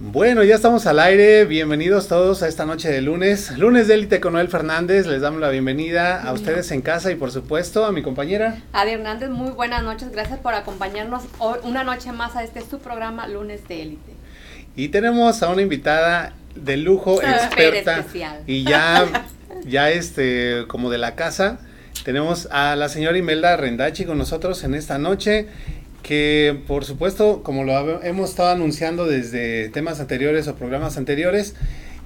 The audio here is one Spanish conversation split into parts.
Bueno, ya estamos al aire. Bienvenidos todos a esta noche de lunes. Lunes de élite con Noel Fernández. Les damos la bienvenida a ustedes en casa y por supuesto a mi compañera. Adi Hernández, muy buenas noches. Gracias por acompañarnos hoy, una noche más a este su programa Lunes de élite. Y tenemos a una invitada de lujo, experta especial. y ya, ya este, como de la casa. Tenemos a la señora Imelda Rendachi con nosotros en esta noche que por supuesto, como lo hemos estado anunciando desde temas anteriores o programas anteriores,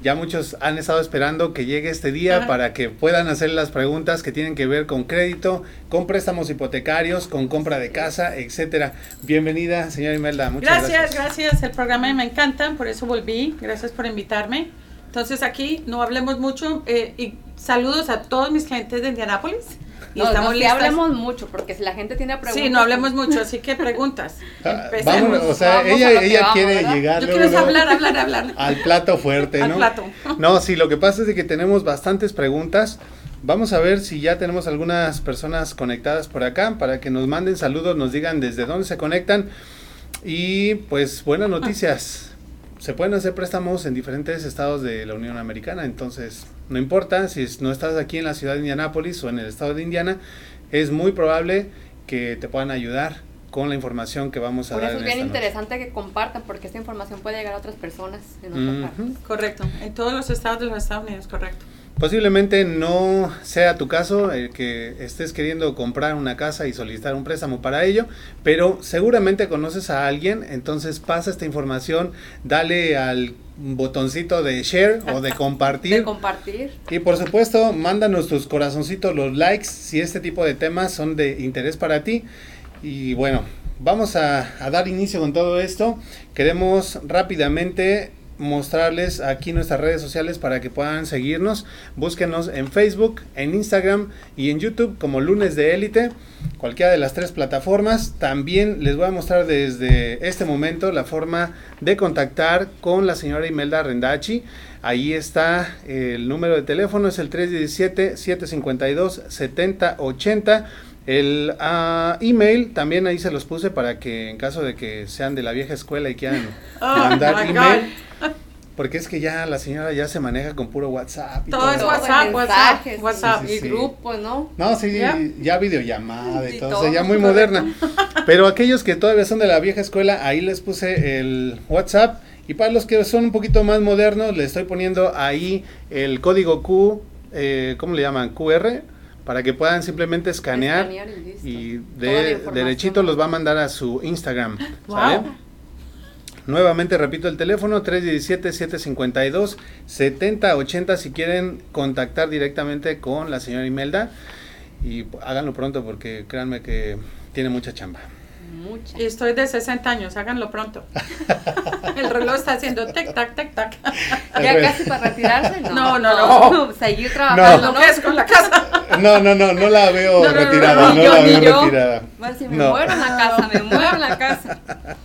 ya muchos han estado esperando que llegue este día Ajá. para que puedan hacer las preguntas que tienen que ver con crédito, con préstamos hipotecarios, con compra de casa, etcétera. Bienvenida, señora Imelda. Muchas Gracias, gracias. gracias. El programa me encanta, por eso volví. Gracias por invitarme. Entonces aquí no hablemos mucho eh, y saludos a todos mis clientes de Indianápolis. Y No, estamos no, hablemos mucho, porque si la gente tiene preguntas. Sí, no hablemos mucho, así que preguntas. Ah, Empecemos. vámonos, o sea, Vamos ella, ella vamos, quiere ¿verdad? llegar Yo luego, quiero hablar, hablar, hablar. al plato fuerte, Al ¿no? plato. No, sí, lo que pasa es de que tenemos bastantes preguntas. Vamos a ver si ya tenemos algunas personas conectadas por acá para que nos manden saludos, nos digan desde dónde se conectan. Y pues buenas noticias. Se pueden hacer préstamos en diferentes estados de la Unión Americana, entonces no importa si no estás aquí en la ciudad de Indianápolis o en el estado de Indiana, es muy probable que te puedan ayudar con la información que vamos a Por dar eso es en bien noche. interesante que compartan, porque esta información puede llegar a otras personas en otras partes. Correcto, en todos los estados de los Estados Unidos, correcto. Posiblemente no sea tu caso el que estés queriendo comprar una casa y solicitar un préstamo para ello, pero seguramente conoces a alguien, entonces pasa esta información, dale al botoncito de share o de compartir. De compartir. Y por supuesto, mándanos tus corazoncitos, los likes, si este tipo de temas son de interés para ti. Y bueno, vamos a, a dar inicio con todo esto. Queremos rápidamente mostrarles aquí nuestras redes sociales para que puedan seguirnos. Búsquenos en Facebook, en Instagram y en YouTube como Lunes de Élite, cualquiera de las tres plataformas. También les voy a mostrar desde este momento la forma de contactar con la señora Imelda Rendachi. Ahí está el número de teléfono, es el 317-752-7080. El ah, email también ahí se los puse para que en caso de que sean de la vieja escuela y quieran Oh, mandar email. Porque es que ya la señora ya se maneja con puro WhatsApp. y Todo es WhatsApp, WhatsApp, mensajes, WhatsApp. Sí, Y sí. grupos, ¿no? No, sí, ¿Ya? ya videollamada y Y todo, todo, o sea, ya muy moderna. Pero aquellos que todavía son de la vieja escuela, ahí les puse el WhatsApp. Y para los que son un poquito más modernos, les estoy poniendo ahí el código Q, eh, ¿cómo le llaman? QR, para que puedan simplemente escanear. Escanear y de derechito los va a mandar a su Instagram. Wow. ¿sale? Nuevamente repito el teléfono 317-752-7080 si quieren contactar directamente con la señora Imelda y háganlo pronto porque créanme que tiene mucha chamba. Muchas. Y estoy de 60 años, háganlo pronto. El reloj está haciendo tic tac, tic tac. Ya casi para retirarse, no. No, no, no. Seguir trabajando, Lo ¿no? que es con la casa. No, no, no, no la veo No, no, no, retirada, no, no, ni yo, la ni veo yo. retirada. Bueno, si me No. muero en la casa, me muero en la casa.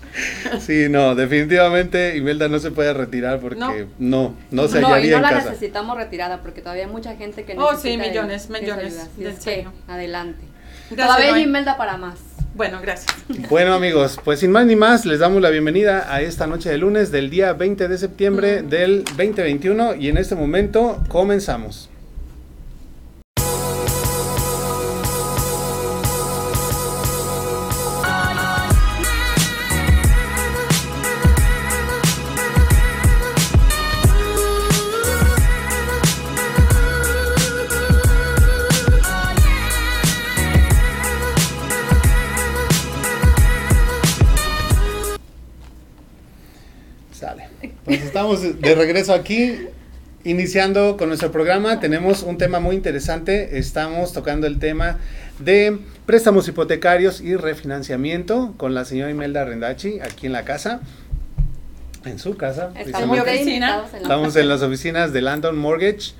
Sí, no, definitivamente Imelda no se puede retirar porque No. no, no, se no, y hallaría no en la casa. necesitamos retirada porque todavía hay mucha gente que Oh, necesita sí, de- millones, de millones, en es que, serio. adelante. Todavía hay. Imelda para más. Bueno, gracias. Bueno amigos, pues sin más ni más, les damos la bienvenida a esta noche de lunes del día 20 de septiembre del 2021 y en este momento comenzamos. Estamos de regreso aquí, iniciando con nuestro programa. Tenemos un tema muy interesante. Estamos tocando el tema de préstamos hipotecarios y refinanciamiento con la señora Imelda Rendachi aquí en la casa. En su casa. Estamos oficina. Estamos en las oficinas de Landon Mortgage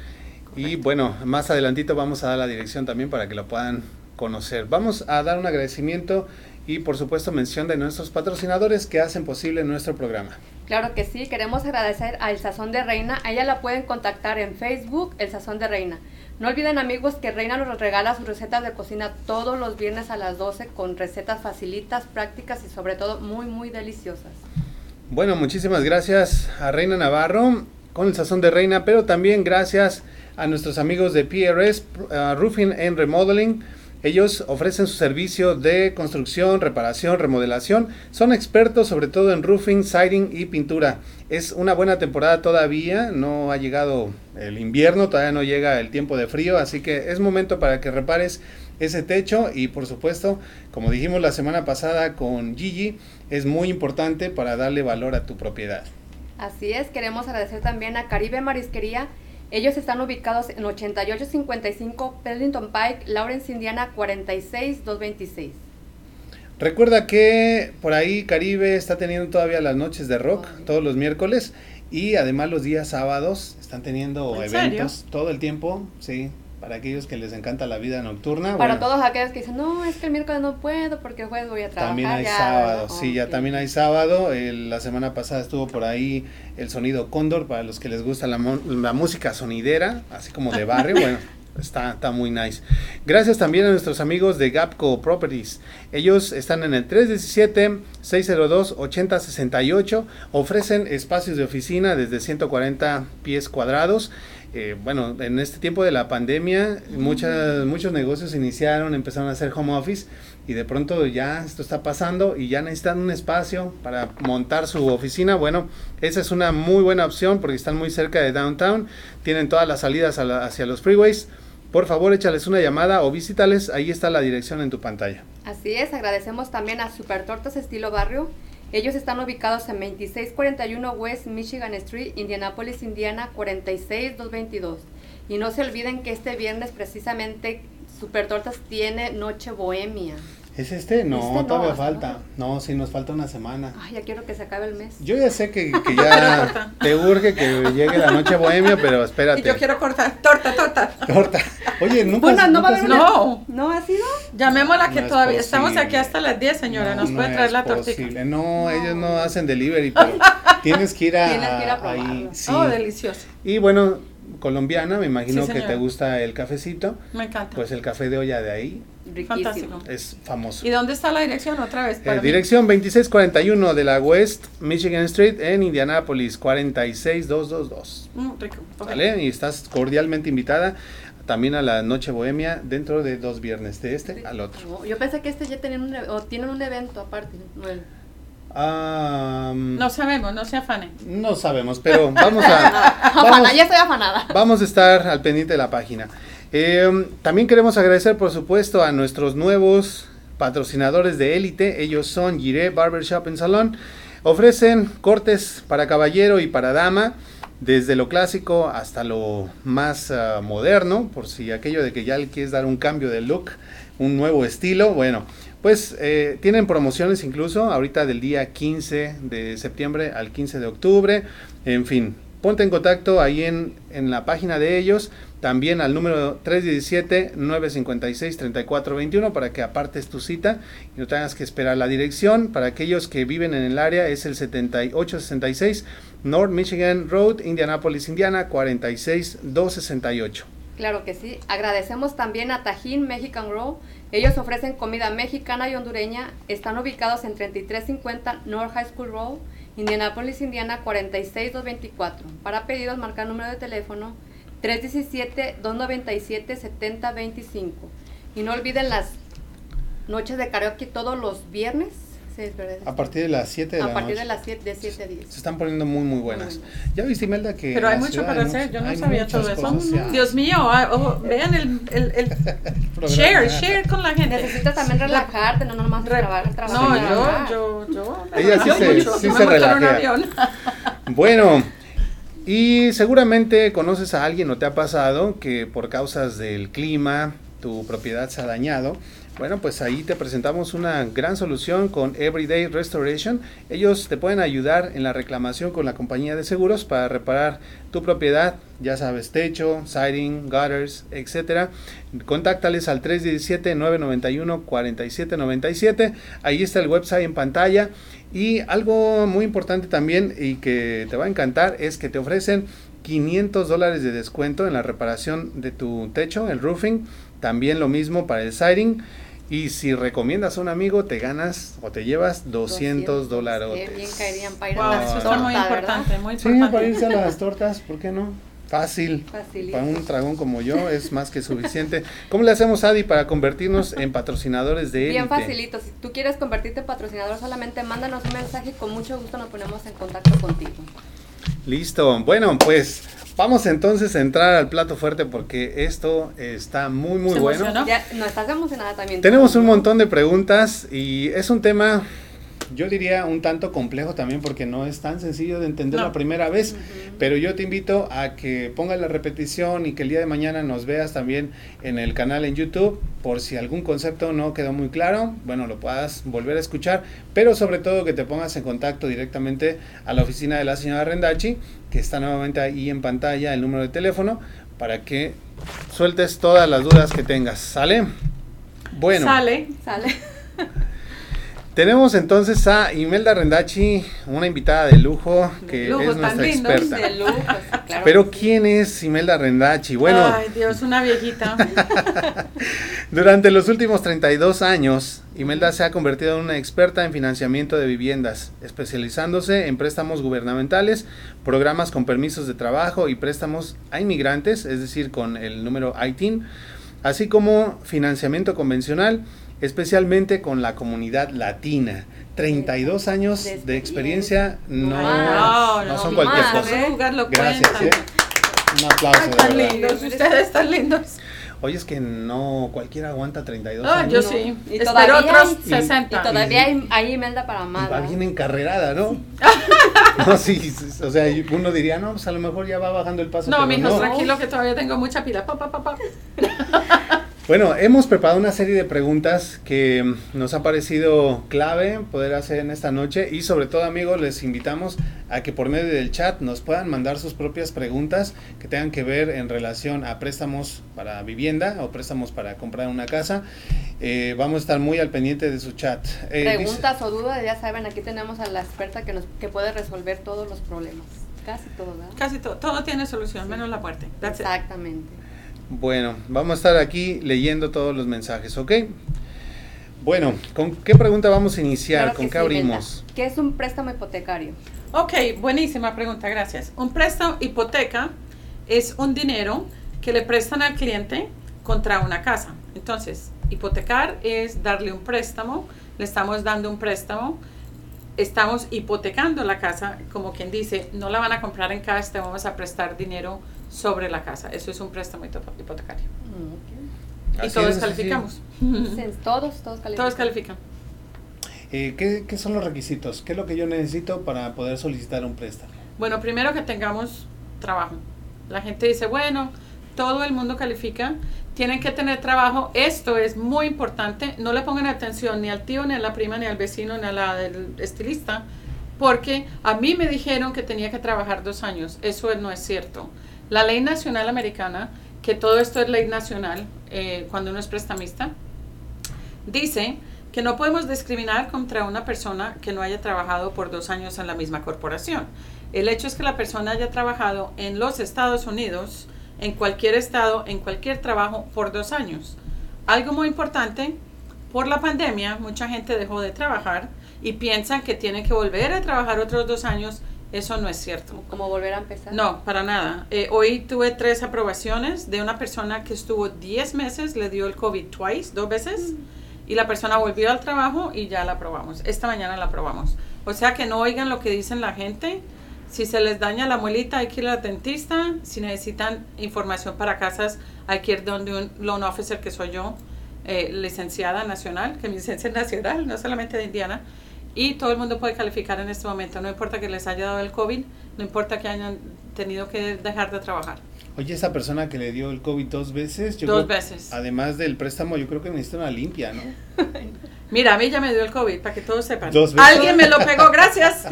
y bueno, más adelantito vamos a dar la dirección también para que la puedan conocer. Vamos a dar un agradecimiento y por supuesto mención de nuestros patrocinadores que hacen posible nuestro programa. Claro que sí, queremos agradecer a El Sazón de Reina. A ella la pueden contactar en Facebook, El Sazón de Reina. No olviden amigos que Reina nos regala sus recetas de cocina todos los viernes a las 12 con recetas facilitas, prácticas y sobre todo muy muy deliciosas. Bueno, muchísimas gracias a Reina Navarro con el sazón de Reina, pero también gracias a nuestros amigos de PRS, uh, Roofing and Remodeling. Ellos ofrecen su servicio de construcción, reparación, remodelación. Son expertos sobre todo en roofing, siding y pintura. Es una buena temporada todavía, no ha llegado el invierno, todavía no llega el tiempo de frío, así que es momento para que repares ese techo y por supuesto, como dijimos la semana pasada con Gigi, es muy importante para darle valor a tu propiedad. Así es, queremos agradecer también a Caribe Marisquería. Ellos están ubicados en 8855 Pendleton Pike, Lawrence, Indiana 46226. Recuerda que por ahí Caribe está teniendo todavía las noches de rock todos los miércoles y además los días sábados están teniendo eventos todo el tiempo, sí, para aquellos que les encanta la vida nocturna. Para todos aquellos que dicen, no, es que el miércoles no puedo porque el jueves voy a trabajar. También hay sábado, sí, ya también hay sábado. la semana pasada estuvo por ahí el sonido Cóndor, para los que les gusta la, la música sonidera, así como de barrio, bueno. Está, está muy nice. Gracias también a nuestros amigos de Gapco Properties. Ellos están en el 317-602-8068. Ofrecen espacios de oficina desde 140 pies cuadrados eh, bueno, en este tiempo de la pandemia, muchas, muchos negocios iniciaron, empezaron a hacer home office y de pronto ya esto está pasando y ya necesitan un espacio para montar su oficina. Bueno, esa es una muy buena opción porque están muy cerca de downtown, tienen todas las salidas hacia los freeways. Por favor, échales una llamada o visítales, ahí está la dirección en tu pantalla. Así es, agradecemos también a Super Tortas Estilo Barrio ellos están ubicados en 2641 West Michigan Street, Indianapolis, Indiana 46222. Y no se olviden que este viernes precisamente Super Tortas tiene Noche Bohemia. ¿Es este? No, este todavía falta. No. sí, nos falta una semana. Ay, ya quiero que se acabe el mes. Yo ya sé que, que ya te urge que llegue la noche bohemia, pero espérate. Y yo quiero cortar torta, torta. Torta. Oye, nunca, bueno, no, va a no. ¿No ha sido? Llamémosla que todavía estamos aquí hasta las 10, señora. Nos puede traer la tortita. No, ellos no hacen delivery, pero tienes que ir a, tienes que ir a ahí. Sí. Oh, delicioso. Y bueno, colombiana, me imagino que te gusta el cafecito. Me encanta. Pues el café de olla de ahí Fantástico. Es famoso. ¿Y dónde está la dirección otra vez? Eh, dirección 2641 de la West Michigan Street en Indianapolis, 46222. Mm, rico. ¿Vale? Y estás cordialmente invitada también a la Noche Bohemia dentro de dos viernes, de este al otro. yo pensé que este ya tenían un, o tienen un evento aparte. no sabemos, no se afane. No sabemos, pero vamos a... vamos, ya estoy afanada. Vamos a estar al pendiente de la página. Eh, también queremos agradecer, por supuesto, a nuestros nuevos patrocinadores de élite. Ellos son Giré Barbershop en Salón. Ofrecen cortes para caballero y para dama, desde lo clásico hasta lo más ah, moderno, por si aquello de que ya le quieres dar un cambio de look, un nuevo estilo. Bueno, pues eh, tienen promociones incluso ahorita del día 15 de septiembre al 15 de octubre. En fin, ponte en contacto ahí en, en la página de ellos también al número 317-956-3421 para que apartes tu cita y no tengas que esperar. La dirección para aquellos que viven en el área es el 7866 North Michigan Road, Indianapolis, Indiana 46268. Claro que sí. Agradecemos también a Tajín Mexican Row. Ellos ofrecen comida mexicana y hondureña. Están ubicados en 3350 North High School Road, Indianapolis, Indiana 46224. Para pedidos, marca el número de teléfono 317-297-7025. Y no olviden las noches de karaoke todos los viernes. a partir de las 7 de a la partir de las 7 de 7 a 10. Se están poniendo muy, muy buenas. Ya viste, Imelda, que. Pero hay mucho para hacer. Yo no sabía todo eso. Dios mío, ah, vean el, el, el share, share con la gente. Necesitas también relajarte, no nomás trabajar, trabajar. No, yo, yo, yo. Ella sí se, sí se relaja. Bueno. Y seguramente conoces a alguien o te ha pasado que por causas del clima tu propiedad se ha dañado. Bueno, pues ahí te presentamos una gran solución con Everyday Restoration. Ellos te pueden ayudar en la reclamación con la compañía de seguros para reparar tu propiedad, ya sabes, techo, siding, gutters, etcétera. Contáctales al 317-991-4797. Ahí está el website en pantalla. Y algo muy importante también y que te va a encantar es que te ofrecen 500 dólares de descuento en la reparación de tu techo, el roofing. También lo mismo para el siding. Y si recomiendas a un amigo, te ganas o te llevas 200 dólares. Qué bien caerían para ir Wow, a la eso está torta, muy ¿verdad? importante, muy Sí, importante. para irse a las tortas, ¿por qué no? Fácil. Facilito. Para un dragón como yo es más que suficiente. ¿Cómo le hacemos, Adi, para convertirnos en patrocinadores de Bien élite? facilito. Si tú quieres convertirte en patrocinador, solamente mándanos un mensaje y con mucho gusto nos ponemos en contacto contigo. Listo. Bueno, pues vamos entonces a entrar al plato fuerte porque esto está muy, muy Se bueno. Ya, no estás emocionada también. Tenemos un montón de preguntas y es un tema, yo diría, un tanto complejo también porque no es tan sencillo de entender No. la primera vez. Pero yo te invito a que pongas la repetición y que el día de mañana nos veas también en el canal en YouTube por si algún concepto no quedó muy claro, bueno, lo puedas volver a escuchar, pero sobre todo que te pongas en contacto directamente a la oficina de la señora Rendachi, que está nuevamente ahí en pantalla el número de teléfono para que sueltes todas las dudas que tengas, ¿sale? Bueno, Sale. Sale. tenemos entonces a Imelda Rendachi, una invitada de lujo que lujo, es nuestra experta. De lujo, sí, claro Pero. ¿quién es Imelda Rendachi? Bueno, Ay, Dios, una viejita. durante los últimos 32 años, Imelda se ha convertido en una experta en financiamiento de viviendas, especializándose en préstamos gubernamentales, programas con permisos de trabajo y préstamos a inmigrantes, es decir, con el número ITIN, así como financiamiento convencional, especialmente con la comunidad latina. 32 años De experiencia no, más, no no son cualquier cosa. ¿eh? Gracias. ¿eh? Un aplauso. Ay, de tan verdad. lindos, ustedes tan lindos. Oye, es que no cualquiera aguanta 32 Ah, años. yo No. sí. Y Espero todavía otros hay- y- 60. Y todavía hay, hay Imelda para más. va encarrerada, ¿no? no, sí, sí, o sea, uno diría, no, pues a lo mejor ya va bajando el paso. No, mijos, no. tranquilo que todavía tengo mucha pila. Pa, pa, pa, pa. Bueno, hemos preparado una serie de preguntas que nos ha parecido clave poder hacer en esta noche y sobre todo amigos les invitamos a que por medio del chat nos puedan mandar sus propias preguntas que tengan que ver en relación a préstamos para vivienda o préstamos para comprar una casa. Eh, vamos a estar muy al pendiente de su chat. Eh, dice- Preguntas o dudas, ya saben, aquí tenemos a la experta que nos que puede resolver todos los problemas. Casi todo, ¿verdad? Casi todo. Todo tiene solución, menos la muerte. That's it. Bueno, vamos a estar aquí leyendo todos los mensajes, ¿ok? Bueno, ¿con qué pregunta vamos a iniciar? Claro ¿Con qué sí, abrimos? ¿Qué es un préstamo hipotecario? Ok, buenísima pregunta, gracias. Un préstamo hipoteca es un dinero que le prestan al cliente contra una casa. Entonces, hipotecar es darle un préstamo, le estamos dando un préstamo, estamos hipotecando la casa, como quien dice, no la van a comprar en cash, te vamos a prestar dinero sobre la casa. Eso es un préstamo hipo- hipotecario. Y Así todos es, calificamos. Todos, todos califican. Todos califican. Eh, ¿qué, qué son los requisitos? ¿Qué es lo que yo necesito para poder solicitar un préstamo? Bueno, primero que tengamos trabajo. La gente dice, bueno, todo el mundo califica, tienen que tener trabajo. Esto es muy importante. No le pongan atención ni al tío, ni a la prima, ni al vecino, ni a la del estilista, porque a mí me dijeron que tenía que trabajar dos años. Eso no es cierto. La ley nacional americana, que todo esto es ley nacional eh, cuando uno es prestamista, dice que no podemos discriminar contra una persona que no haya trabajado por dos años en la misma corporación. El hecho es que la persona haya trabajado en los Estados Unidos, en cualquier estado, en cualquier trabajo por dos años. Algo muy importante, por la pandemia mucha gente dejó de trabajar y piensan que tienen que volver a trabajar otros dos años. Eso no es cierto. Como volver a empezar. No, para nada. Eh, hoy tuve tres aprobaciones de una persona que estuvo 10 meses, le dio el COVID twice, dos veces, y la persona volvió al trabajo y ya la aprobamos. Esta mañana la aprobamos. O sea que no oigan lo que dicen la gente. Si se les daña la muelita, hay que ir al dentista. Si necesitan información para casas, hay que ir donde un loan officer, que soy yo, eh, licenciada nacional, que mi licencia es nacional, no solamente de Indiana. Y todo el mundo puede calificar en este momento. No importa que les haya dado el COVID, no importa que hayan tenido que dejar de trabajar. Oye, esa persona que le dio el COVID dos veces, yo Dos creo- veces. además del préstamo, yo creo que necesita una limpia, ¿no? Mira, a mí ya me dio el COVID, para que todos sepan. Dos veces. Alguien me lo pegó, gracias.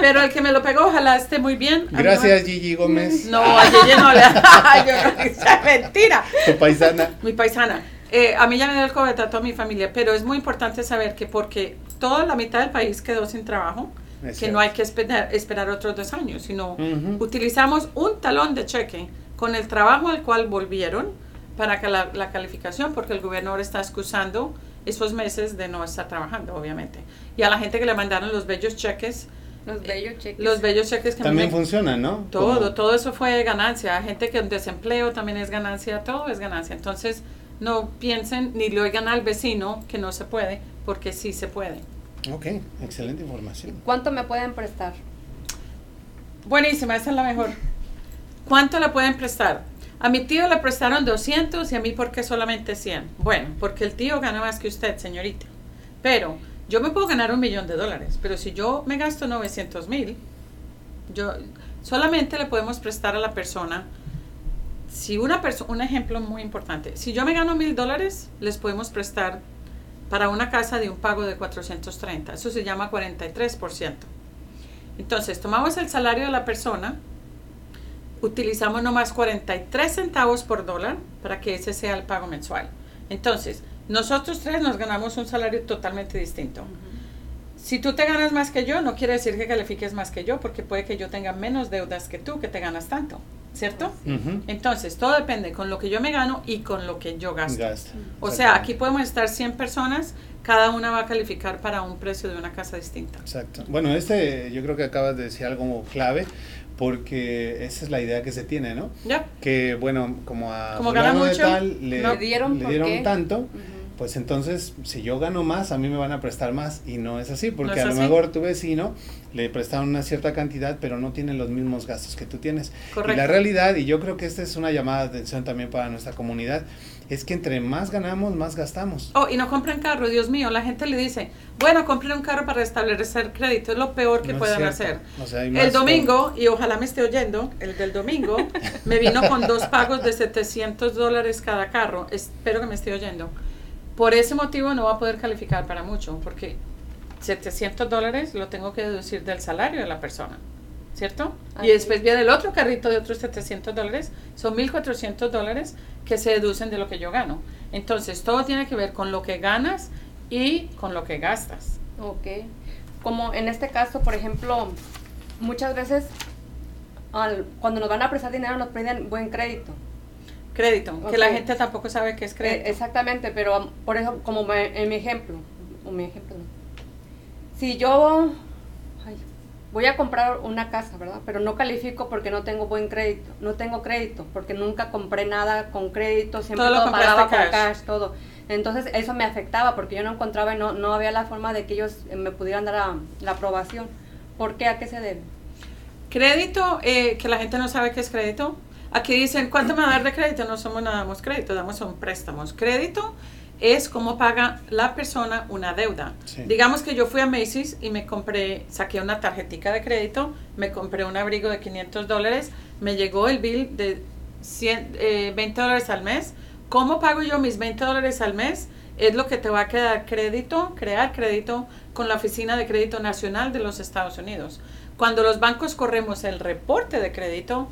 Pero el que me lo pegó, ojalá esté muy bien. A Gracias, Gigi Gómez, No, a Yeye no le. Es mentira. tu paisana. Mi paisana. Eh, a mí ya me dio el COVID a toda mi familia, pero es muy importante saber que porque toda la mitad del país quedó sin trabajo, Es que cierto. no hay que esperar, esperar otros dos años, sino utilizamos un talón de cheque con el trabajo al cual volvieron para que la, la calificación, porque el gobierno ahora está excusando esos meses de no estar trabajando, obviamente. Y a la gente que le mandaron los bellos cheques, Los bellos cheques. los bellos cheques que También me- funciona, ¿no? todo, todo eso fue ganancia. Gente que en desempleo también es ganancia, todo es ganancia. Entonces, no piensen ni le oigan al vecino que no se puede, porque sí se puede. Ok, excelente información. ¿Cuánto me pueden prestar? Buenísima, esa es la mejor. ¿Cuánto le pueden prestar? A mi tío le prestaron 200 y a mí, ¿por qué solamente 100? Bueno, porque el tío gana más que usted, señorita. Pero yo me puedo ganar un millón de dólares, pero si yo me gasto 900 mil, yo solamente le podemos prestar a la persona. Si una persona, un ejemplo muy importante, si yo me gano mil dólares, les podemos prestar para una casa de un pago de 430. Eso se llama 43%. Entonces, tomamos el salario de la persona, utilizamos nomás 43 centavos por dólar para que ese sea el pago mensual. Entonces, nosotros tres nos ganamos un salario totalmente distinto. Si tú te ganas más que yo, no quiere decir que califiques más que yo, porque puede que yo tenga menos deudas que tú, que te ganas tanto, ¿cierto? Entonces, todo depende con lo que yo me gano y con lo que yo gasto. Gasta. O sea, aquí podemos estar 100 personas, cada una va a calificar para un precio de una casa distinta. Exacto. Bueno, este yo creo que acabas de decir algo clave porque esa es la idea que se tiene, ¿no? ¿Ya? Que bueno, como a Como gana mucho, tal le, no. Le dieron, tanto. Pues entonces si yo gano más, a mí me van a prestar más y no es así, porque es a lo mejor tu vecino le prestaron una cierta cantidad, pero no tiene los mismos gastos que tú tienes. Y Correcto. la realidad, y yo creo que esta es una llamada de atención también para nuestra comunidad, es que entre más ganamos, más gastamos. Oh, y no compren carro, Dios mío. La gente le dice, bueno, compren un carro para establecer crédito. Es lo peor que No puedan hacer. O sea, El por- domingo, y ojalá me esté oyendo, el del domingo, me vino con dos pagos de 700 dólares cada carro. Espero que me esté oyendo. Por ese motivo no va a poder calificar para mucho, porque 700 dólares lo tengo que deducir del salario de la persona, ¿cierto? Así Y después es. viene el otro carrito de otros 700 dólares, son 1.400 dólares que se deducen de lo que yo gano. Entonces, todo tiene que ver con lo que ganas y con lo que gastas. Ok. Como en este caso, por ejemplo, muchas veces al- cuando nos van a prestar dinero nos piden buen crédito. Crédito, que la gente tampoco sabe qué es crédito. Eh, exactamente, pero por eso, como me- en mi ejemplo, o mi ejemplo, si yo ay, voy a comprar una casa, ¿verdad? Pero no califico porque no tengo buen crédito, no tengo crédito, porque nunca compré nada con crédito, siempre Todo lo todo, compraste pagaba con cash. cash, todo. Entonces eso me afectaba porque yo no encontraba y no, no había la forma de que ellos eh, me pudieran dar la, la aprobación. ¿Por qué? ¿A qué se debe? Crédito, eh, que la gente no sabe qué es crédito. Aquí dicen, ¿cuánto me va a dar de crédito? No somos nada más crédito, damos son préstamos. Crédito es cómo paga la persona una deuda. Sí. Digamos que yo fui a Macy's y me compré, saqué una tarjetica de crédito, me compré un abrigo de 500 dólares, me llegó el bill de 100, eh, 20 dólares al mes. ¿Cómo pago yo mis 20 dólares al mes? Es lo que te va a quedar crédito, crear crédito con la Oficina de Crédito Nacional de los Estados Unidos. Cuando los bancos corremos el reporte de crédito,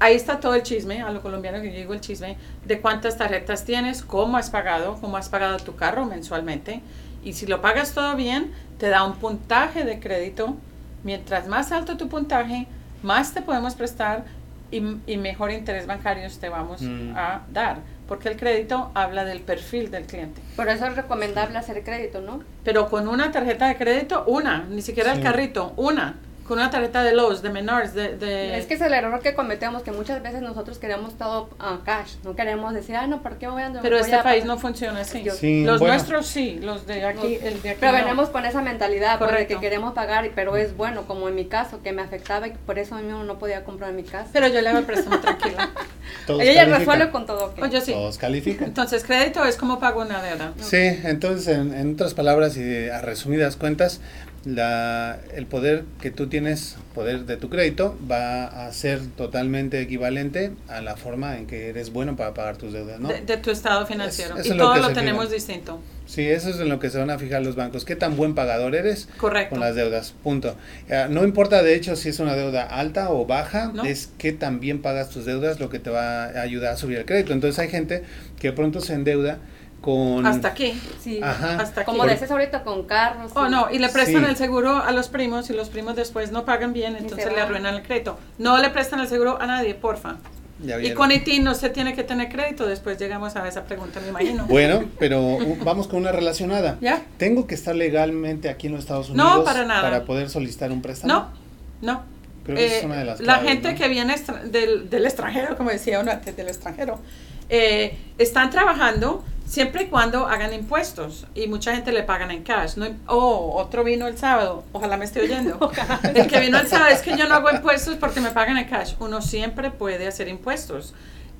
ahí está todo el chisme, a lo colombiano que yo digo el chisme, de cuántas tarjetas tienes, cómo has pagado, cómo has pagado tu carro mensualmente. Y si lo pagas todo bien, te da un puntaje de crédito. Mientras más alto tu puntaje, más te podemos prestar y, y mejor interés bancarios te vamos Mm. a dar. Porque el crédito habla del perfil del cliente. Por eso es recomendable hacer crédito, ¿no? Pero con una tarjeta de crédito, una, ni siquiera Sí. el carrito, una. Con una tarjeta de Lowe's, de Menards, de... de- Es que es el error que cometemos, que muchas veces nosotros queremos todo a cash, no queremos decir, ay, no, ¿por qué voy a Pero voy este a país pagar?" no funciona así. Yo- Sí, los bueno. nuestros sí, los de aquí, el de aquí Pero no. venimos con esa mentalidad, Correcto. que queremos pagar, pero es bueno, como en mi caso, que me afectaba y por eso mismo no podía comprar mi casa. Pero yo le hago el préstamo tranquila. Todos Ella califican. resuelve con todo. ¿ok? Oye, sí. Todos califican. Entonces, crédito es como pago una deuda. Sí, entonces en, en otras palabras y a resumidas cuentas, la, el poder que tú tienes, poder de tu crédito, va a ser totalmente equivalente a la forma en que eres bueno para pagar tus deudas, ¿no? De, de tu estado financiero. Es- y lo todo lo tenemos distinto. Sí, eso es en lo que se van a fijar los bancos. ¿Qué tan buen pagador eres? Correcto. Con las deudas, punto. Eh, no importa de hecho si es una deuda alta o baja, No. es que también pagas tus deudas lo que te va a ayudar a subir el crédito. Entonces hay gente que pronto se endeuda con... Hasta aquí. Sí. Ajá. Hasta aquí. Como Por- decías ahorita con carros. Oh, no, y le prestan Sí. el seguro a los primos y los primos después no pagan bien, entonces le arruinan el crédito. No le prestan el seguro a nadie, porfa. Y con ITIN no se tiene que tener crédito, después llegamos a esa pregunta, me imagino. Bueno, pero uh, vamos con una relacionada. ¿Ya? ¿Tengo que estar legalmente aquí en los Estados No, Unidos para nada. poder solicitar un préstamo? No, no. Creo que esa es Eh, una de las la gente ¿no? que viene del extranjero, como decía uno antes, del extranjero, eh, están trabajando siempre y cuando hagan impuestos y mucha gente le pagan en cash. No, oh, otro vino el sábado, ojalá me esté oyendo. el que vino el sábado es que yo no hago impuestos porque me pagan en cash. Uno siempre puede hacer impuestos.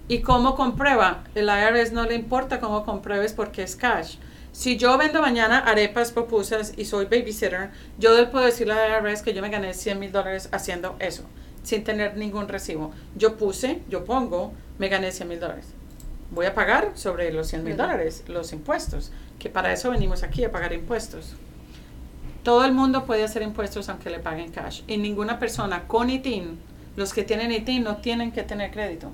¿Y cómo comprueba? El IRS no le importa cómo compruebes porque es cash. Si yo vendo mañana arepas, pupusas y soy babysitter, yo puedo decirle al IRS que yo me gané 100 mil dólares haciendo eso, sin tener ningún recibo. Yo puse, yo pongo, me gané 100 mil dólares. Voy a pagar sobre los 100 mil dólares los impuestos, que para eso venimos aquí a pagar impuestos. Todo el mundo puede hacer impuestos aunque le paguen cash. Y ninguna persona con ITIN, los que tienen ITIN no tienen que tener crédito.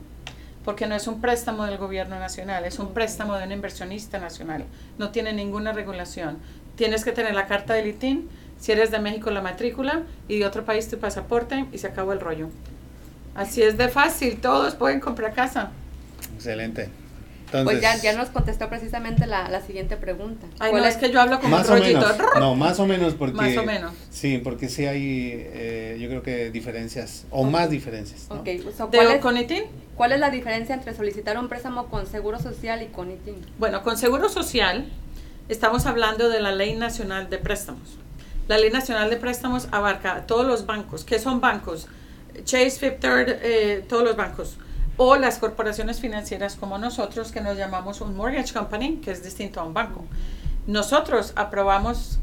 Porque no es un préstamo del gobierno nacional, es un préstamo de un inversionista nacional. No tiene ninguna regulación. Tienes que tener la carta del ITIN, si eres de México la matrícula y de otro país tu pasaporte y se acabó el rollo. Así es de fácil, todos pueden comprar casa. Excelente. Entonces, Pues ya, ya nos contestó precisamente la, la siguiente pregunta. Ay, ¿Cuál no, es que yo hablo como un más o rollito. menos. No, más o menos porque... Más o menos. Sí, porque sí hay, eh, yo creo que diferencias, o más diferencias. ¿no? Ok, so, ¿De ¿cuál, es, con ITIN? cuál es la diferencia entre solicitar un préstamo con seguro social y con ITIN? Bueno, con Seguro Social estamos hablando de la Ley Nacional de Préstamos. La Ley Nacional de Préstamos abarca a todos los bancos. ¿Qué son bancos? Chase, Fifth Third, eh, todos los bancos. O las corporaciones financieras como nosotros, que nos llamamos un mortgage company, que es distinto a un banco. Nosotros aprobamos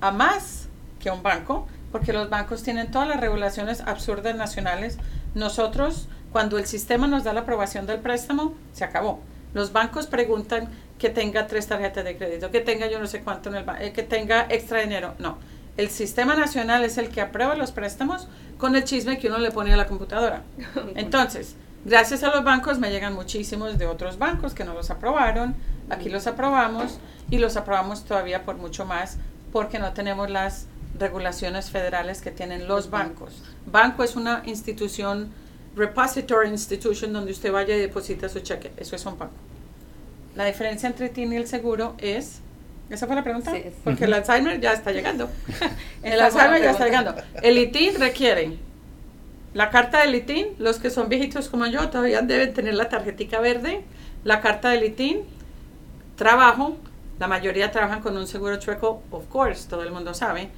a más que un banco, porque los bancos tienen todas las regulaciones absurdas nacionales. Nosotros, cuando el sistema nos da la aprobación del préstamo, se acabó. Los bancos preguntan que tenga tres tarjetas de crédito, que tenga yo no sé cuánto en el ba- eh, que tenga extra dinero. No. El sistema nacional es el que aprueba los préstamos con el chisme que uno le pone a la computadora. Entonces, gracias a los bancos me llegan muchísimos de otros bancos que no los aprobaron. Aquí los aprobamos y los aprobamos todavía por mucho más porque no tenemos las regulaciones federales que tienen los bancos. Banco es una institución, repository institution, donde usted vaya y deposita su cheque. Eso es un banco. La diferencia entre TIN y el seguro es... ¿Esa fue la pregunta? Sí, Porque el Alzheimer ya está llegando. el Alzheimer ya está llegando. El ITIN requiere la carta del ITIN, los que son viejitos como yo todavía deben tener la tarjetica verde, la carta del ITIN, trabajo, la mayoría trabajan con un seguro chueco, of course, todo el mundo sabe,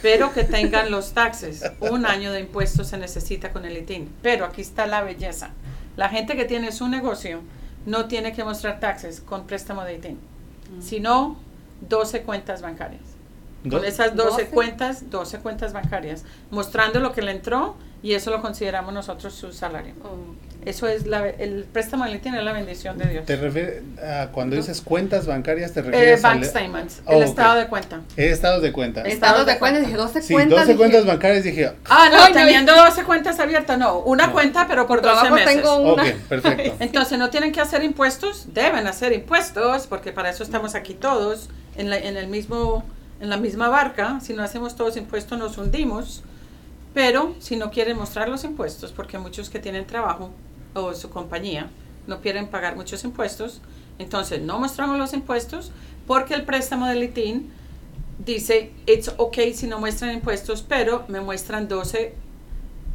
pero que tengan los taxes. Un año de impuestos se necesita con el ITIN. Pero aquí está la belleza. La gente que tiene su negocio no tiene que mostrar taxes con préstamo de ITIN, sino 12 cuentas bancarias. Con esas 12 ¿Doce? cuentas, 12 cuentas bancarias, mostrando lo que le entró y eso lo consideramos nosotros su salario. Oh, Eso es la, el préstamo de ITIN es la bendición de Dios. ¿Te refieres a cuando dices cuentas bancarias, te Eh, refieres bank al statements, Oh, el ok. estado de cuenta. eh, estados de cuenta? Estados de cuenta, dije 12 Sí, cuentas. 12 dije, cuentas bancarias dije, Ah, no, Ay, no, teniendo 12 cuentas abiertas, no, una No. cuenta pero por Por 12 trabajo meses. tengo una. ok, perfecto. Entonces no tienen que hacer impuestos, deben hacer impuestos, porque para eso estamos aquí todos en, la, en el mismo, en la misma barca. Si no hacemos todos impuestos nos hundimos. Pero si no quieren mostrar los impuestos, porque muchos que tienen trabajo o su compañía no quieren pagar muchos impuestos, entonces no mostramos los impuestos porque el préstamo del ITIN dice, it's okay si no muestran impuestos, pero me muestran 12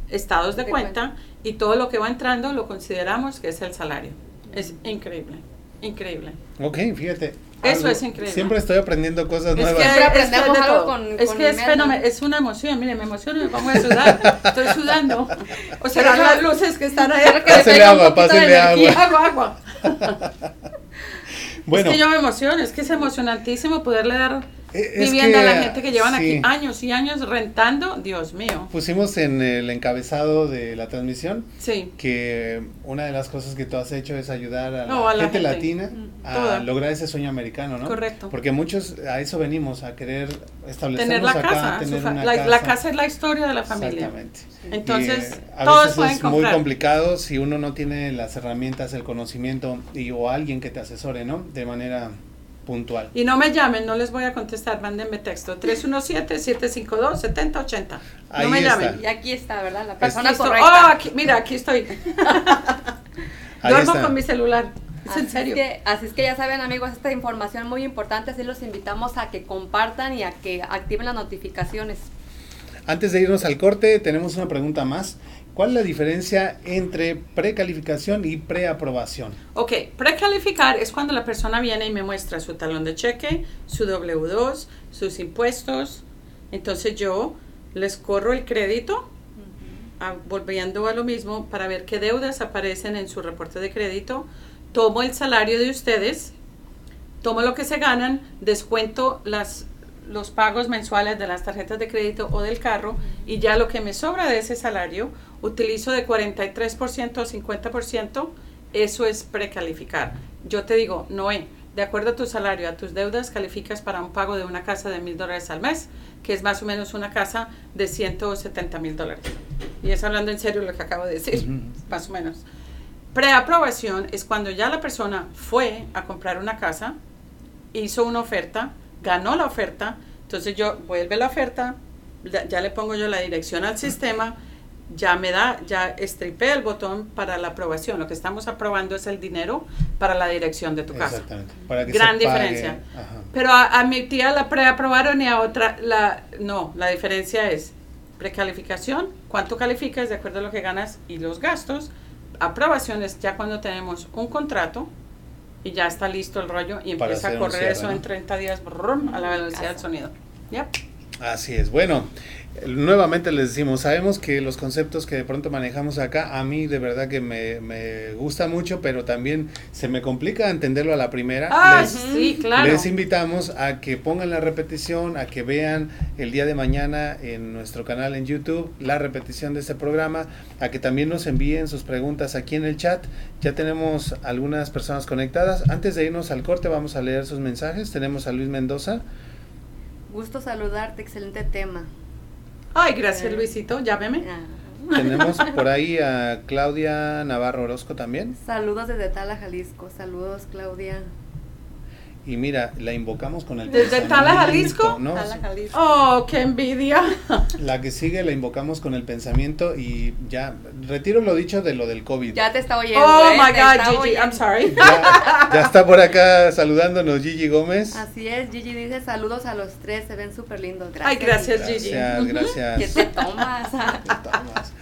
estados de, De cuenta, y todo lo que va entrando lo consideramos que es el salario. Es increíble, increíble. Ok, fíjate. Eso algo- es increíble. Siempre estoy aprendiendo cosas Es que, nuevas. Siempre es que aprendemos de algo con- es con que es es una emoción, mire, me emociono y me pongo a sudar, estoy sudando. O Pero- las luces que están ahí. Quiero que le Pásele traiga un agua, pásele energía. Agua, agua. Bueno, Es que yo me emociono, es que es emocionantísimo poderle dar vivienda a que, la gente que llevan sí. aquí años y años rentando. Dios mío. pusimos en el encabezado de la transmisión Sí. que una de las cosas que tú has hecho es ayudar a la, a gente, gente. latina a Toda. lograr ese sueño americano, ¿no? Correcto. Porque muchos a eso venimos, a querer Tener establecernos la acá, casa. tener una la, casa. la casa es la historia de la familia. Exactamente. Entonces, Y, eh, a todos veces pueden es muy complicado si uno no tiene las herramientas, el conocimiento y o alguien que te asesore, ¿no? De manera puntual. Y no me llamen, no les voy a contestar, mándenme texto. 317-752-7080. Ahí No me está. llamen. Y aquí está, ¿verdad? La Aquí persona estoy. correcta. Oh, aquí- mira, aquí estoy. Duermo está. con mi celular. Es Así en serio. Es que, así es que ya saben amigos, esta información muy importante, así los invitamos a que compartan y a que activen las notificaciones. Antes de irnos al corte, tenemos una pregunta más. ¿Cuál es la diferencia entre precalificación y preaprobación? Ok, precalificar es cuando la persona viene y me muestra su talón de cheque, su W2, sus impuestos. Entonces yo les corro el crédito, ah, volviendo a lo mismo, para ver qué deudas aparecen en su reporte de crédito. Tomo el salario de ustedes, tomo lo que se ganan, descuento las, los pagos mensuales de las tarjetas de crédito o del carro y ya lo que me sobra de ese salario utilizo de 43% o 50%, eso es precalificar. Yo te digo, Noé, de acuerdo a tu salario, a tus deudas, calificas para un pago de una casa de mil dólares al mes, que es más o menos una casa de 170 mil dólares. Y es hablando en serio lo que acabo de decir, más o menos. Preaprobación es cuando ya la persona fue a comprar una casa, hizo una oferta, ganó la oferta, entonces yo vuelve la oferta, ya, ya le pongo yo la dirección al sistema, ya me da, ya estripé el botón para la aprobación. Lo que estamos aprobando es el dinero para la dirección de tu casa. Exactamente. Para que Gran se diferencia. Ajá. Pero a, a mi tía la preaprobaron y a otra la no. La diferencia es precalificación, cuánto calificas de acuerdo a lo que ganas y los gastos. Aprobación es ya cuando tenemos un contrato y ya está listo el rollo y empieza a correr cierre, eso ¿no? en 30 días brum, a la velocidad del sonido. Yep. Así es. Bueno, nuevamente les decimos, sabemos que los conceptos que de pronto manejamos acá, a mí de verdad que me, me gusta mucho, pero también se me complica entenderlo a la primera. Ah, Les- sí, claro. Les invitamos a que pongan la repetición, a que vean el día de mañana en nuestro canal en YouTube la repetición de este programa, a que también nos envíen sus preguntas aquí en el chat. Ya tenemos algunas personas conectadas. Antes de irnos al corte vamos a leer sus mensajes. Tenemos a Luis Mendoza. Gusto saludarte, excelente tema. Ay, gracias Luisito, llámeme. Ah. Tenemos por ahí a Claudia Navarro Orozco también. Saludos desde Tala, Jalisco. Saludos, Claudia. Y mira, la invocamos con el ¿Desde pensamiento, Tala, Jalisco? ¿no? Tala, Jalisco. Oh, qué envidia. La que sigue la invocamos con el pensamiento y ya, retiro lo dicho de lo del COVID. Ya te está oyendo. Oh ¿eh? my Te God, Gigi, oyendo. I'm sorry. Ya, ya está por acá saludándonos Gigi Gómez. Así es, Gigi dice saludos a los tres, se ven súper lindos. Gracias. Ay, gracias, Gigi. Gracias, ¿Qué gracias. te tomas? Tomas.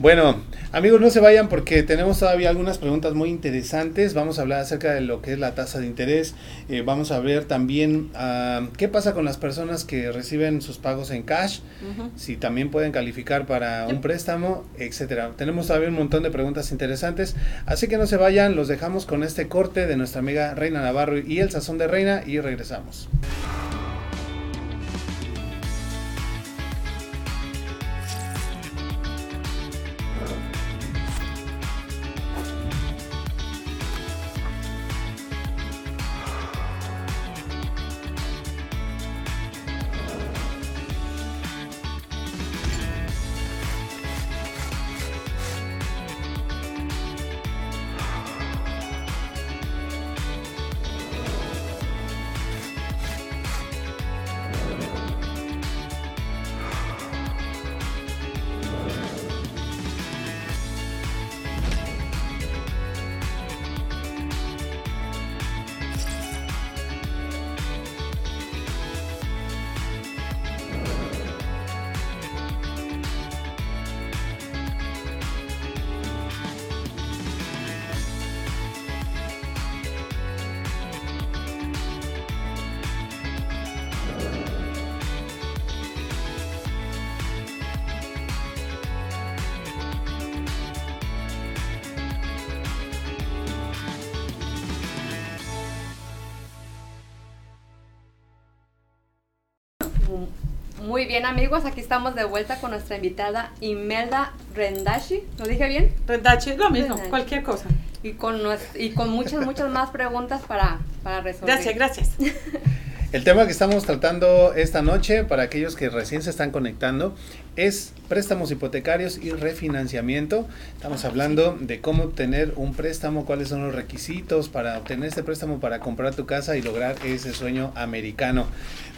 Bueno, amigos, no se vayan porque tenemos todavía algunas preguntas muy interesantes. Vamos a hablar acerca de lo que es la tasa de interés. Eh, vamos a ver también ah, qué pasa con las personas que reciben sus pagos en cash, si también pueden calificar para un préstamo, etcétera. Tenemos todavía un montón de preguntas interesantes, así que no se vayan. Los dejamos con este corte de nuestra amiga Reina Navarro y el sazón de Reina y regresamos. Muy bien amigos, aquí estamos de vuelta con nuestra invitada Imelda Rendashi, ¿lo dije bien? Redache, lo mismo, Redache. cualquier cosa. Y con, nues- y con muchas, muchas más preguntas para, para resolver. Gracias, gracias. El tema que estamos tratando esta noche, para aquellos que recién se están conectando, es préstamos hipotecarios y refinanciamiento. Estamos hablando de cómo obtener un préstamo, cuáles son los requisitos para obtener este préstamo para comprar tu casa y lograr ese sueño americano.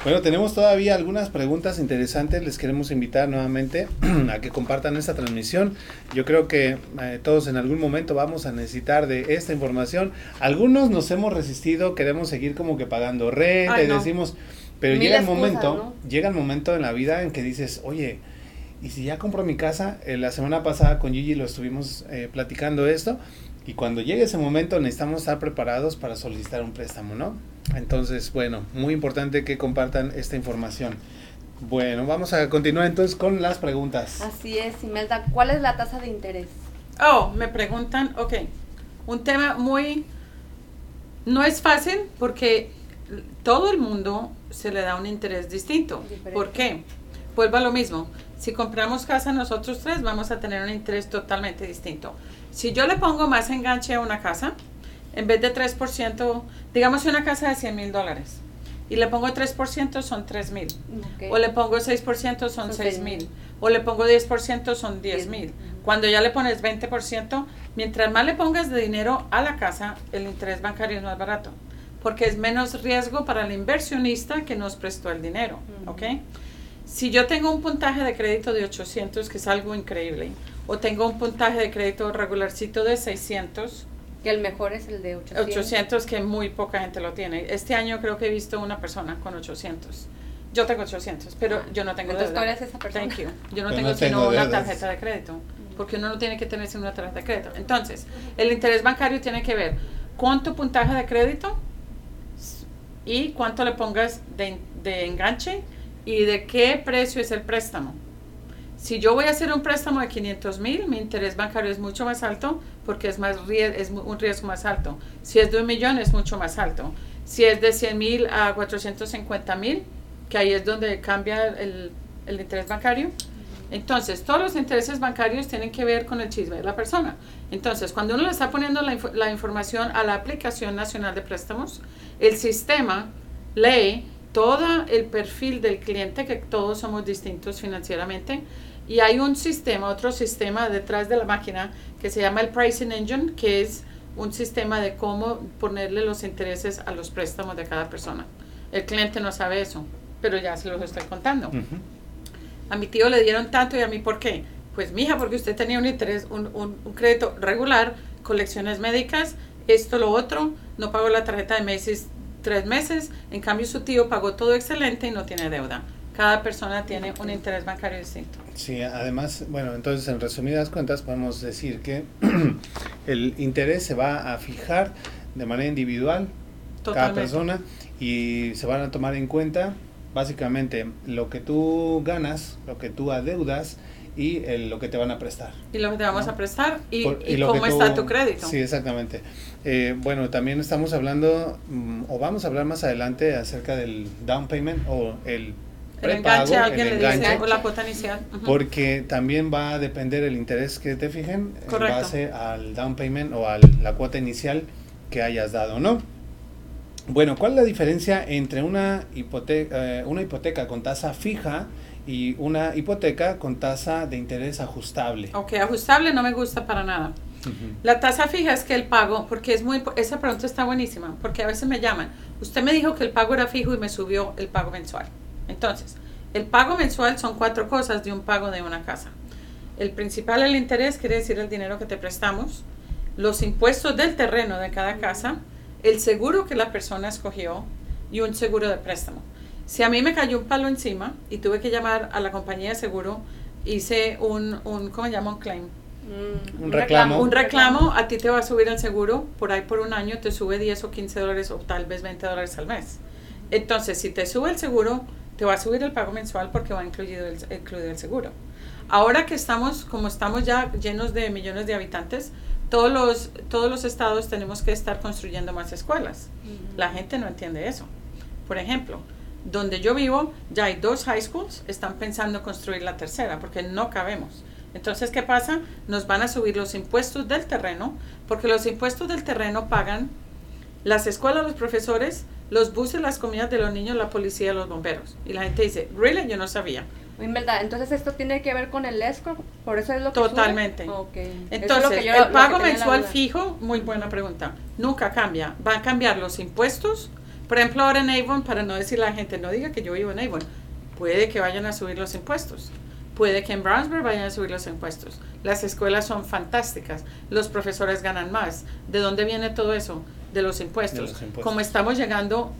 Bueno, tenemos todavía algunas preguntas interesantes. Les queremos invitar nuevamente a que compartan esta transmisión. Yo creo que eh, todos en algún momento vamos a necesitar de esta información. Algunos nos hemos resistido, queremos seguir como que pagando renta y decimos, pero llega el momento, llega el momento en la vida en que dices, oye, y si ya compro mi casa, eh, la semana pasada con Gigi lo estuvimos eh, platicando esto, y cuando llegue ese momento necesitamos estar preparados para solicitar un préstamo, ¿no? Entonces, bueno, muy importante que compartan esta información. Bueno, vamos a continuar entonces con las preguntas. Así es, Imelda, ¿cuál es la tasa de interés? Oh, me preguntan, ok, un tema muy, no es fácil porque todo el mundo se le da un interés distinto. ¿Por qué? Vuelvo a lo mismo. Si compramos casa nosotros tres, vamos a tener un interés totalmente distinto. Si yo le pongo más enganche a una casa, en vez de 3%, digamos una casa de 100 mil dólares, y le pongo 3% son 3 mil, o le pongo 6% son, 6 mil, o le pongo 10% son 10 mil. Cuando ya le pones 20%, mientras más le pongas de dinero a la casa, el interés bancario es más barato, porque es menos riesgo para el inversionista que nos prestó el dinero, ¿ok? Si yo tengo un puntaje de crédito de 800, que es algo increíble, o tengo un puntaje de crédito regularcito de 600, que el mejor es el de 800. 800 que muy poca gente lo tiene. Este año creo que he visto una persona con 800. Yo tengo 800, pero ah, yo no tengo Entonces tú eres esa persona. Thank you. Yo no tengo sino una tarjeta de crédito, porque uno no tiene que tener sino una tarjeta de crédito. Entonces, el interés bancario tiene que ver cuánto puntaje de crédito y cuánto le pongas de, de enganche y de qué precio es el préstamo. Si yo voy a hacer un préstamo de 500 mil, mi interés bancario es mucho más alto porque es, más, es un riesgo más alto. Si es de un millón, es mucho más alto. Si es de 100 mil a 450 mil, que ahí es donde cambia el, el interés bancario. Entonces, todos los intereses bancarios tienen que ver con el chisme de la persona. Entonces, cuando uno le está poniendo la, la información a la aplicación nacional de préstamos, el sistema lee todo el perfil del cliente, que todos somos distintos financieramente, y hay un sistema, otro sistema detrás de la máquina que se llama el Pricing Engine, que es un sistema de cómo ponerle los intereses a los préstamos de cada persona. El cliente no sabe eso, pero ya se los estoy contando. A mi tío le dieron tanto y a mí ¿por qué? Pues mija, porque usted tenía un interés, un, un, un crédito regular, colecciones médicas, esto, lo otro, no pagó la tarjeta de meses tres meses, en cambio su tío pagó todo excelente y no tiene deuda. Cada persona tiene un interés bancario distinto. Sí, además, bueno, entonces en resumidas cuentas podemos decir que el interés se va a fijar de manera individual cada persona y se van a tomar en cuenta básicamente lo que tú ganas, lo que tú adeudas y lo que te van a prestar. Y lo que te vamos a prestar y, cómo está tu crédito. Sí, exactamente. Eh, bueno, también estamos hablando, mm, o vamos a hablar más adelante acerca del down payment o el el enganche, alguien le dice, o la cuota inicial. Porque también va a depender el interés que te fijen en base al down payment o a la cuota inicial que hayas dado, ¿no? Bueno, ¿cuál es la diferencia entre una hipoteca, eh, una hipoteca con tasa fija y una hipoteca con tasa de interés ajustable. Ok, ajustable no me gusta para nada. La tasa fija es que el pago, porque es muy, esa pregunta está buenísima, porque a veces me llaman, usted me dijo que el pago era fijo y me subió el pago mensual. Entonces, el pago mensual son cuatro cosas de un pago de una casa. El principal, el interés, quiere decir el dinero que te prestamos, los impuestos del terreno de cada casa, el seguro que la persona escogió y un seguro de préstamo. Si a mí me cayó un palo encima y tuve que llamar a la compañía de seguro, hice un, un ¿cómo se llama? Un claim. Mm, un reclamo. Un reclamo, a ti te va a subir el seguro, por ahí por un año te sube 10 o 15 dólares o tal vez 20 dólares al mes. Entonces, si te sube el seguro, te va a subir el pago mensual porque va incluido el, incluido el seguro. Ahora que estamos, como estamos ya llenos de millones de habitantes, todos los, todos los estados tenemos que estar construyendo más escuelas. La gente no entiende eso. Por ejemplo, donde yo vivo ya hay dos high schools, están pensando construir la tercera porque no cabemos. Entonces, ¿qué pasa? Nos van a subir los impuestos del terreno, porque los impuestos del terreno pagan las escuelas, los profesores, los buses, las comidas de los niños, la policía, los bomberos. Y la gente dice, ¿really? Yo no sabía. En verdad, entonces esto tiene que ver con el escrow, por eso es lo que sube? Totalmente. Ok. Eso es Entonces, lo que yo- el pago mensual fijo, muy buena pregunta, nunca cambia. Va a cambiar los impuestos. Por ejemplo, ahora en Avon, para no decir la gente, no diga que yo vivo en Avon, puede que vayan a subir los impuestos. Puede que en Brownsburg vayan a subir los impuestos. Las escuelas son fantásticas. Los profesores ganan más. ¿De dónde viene todo eso? De los impuestos. De los impuestos. Como estamos llegando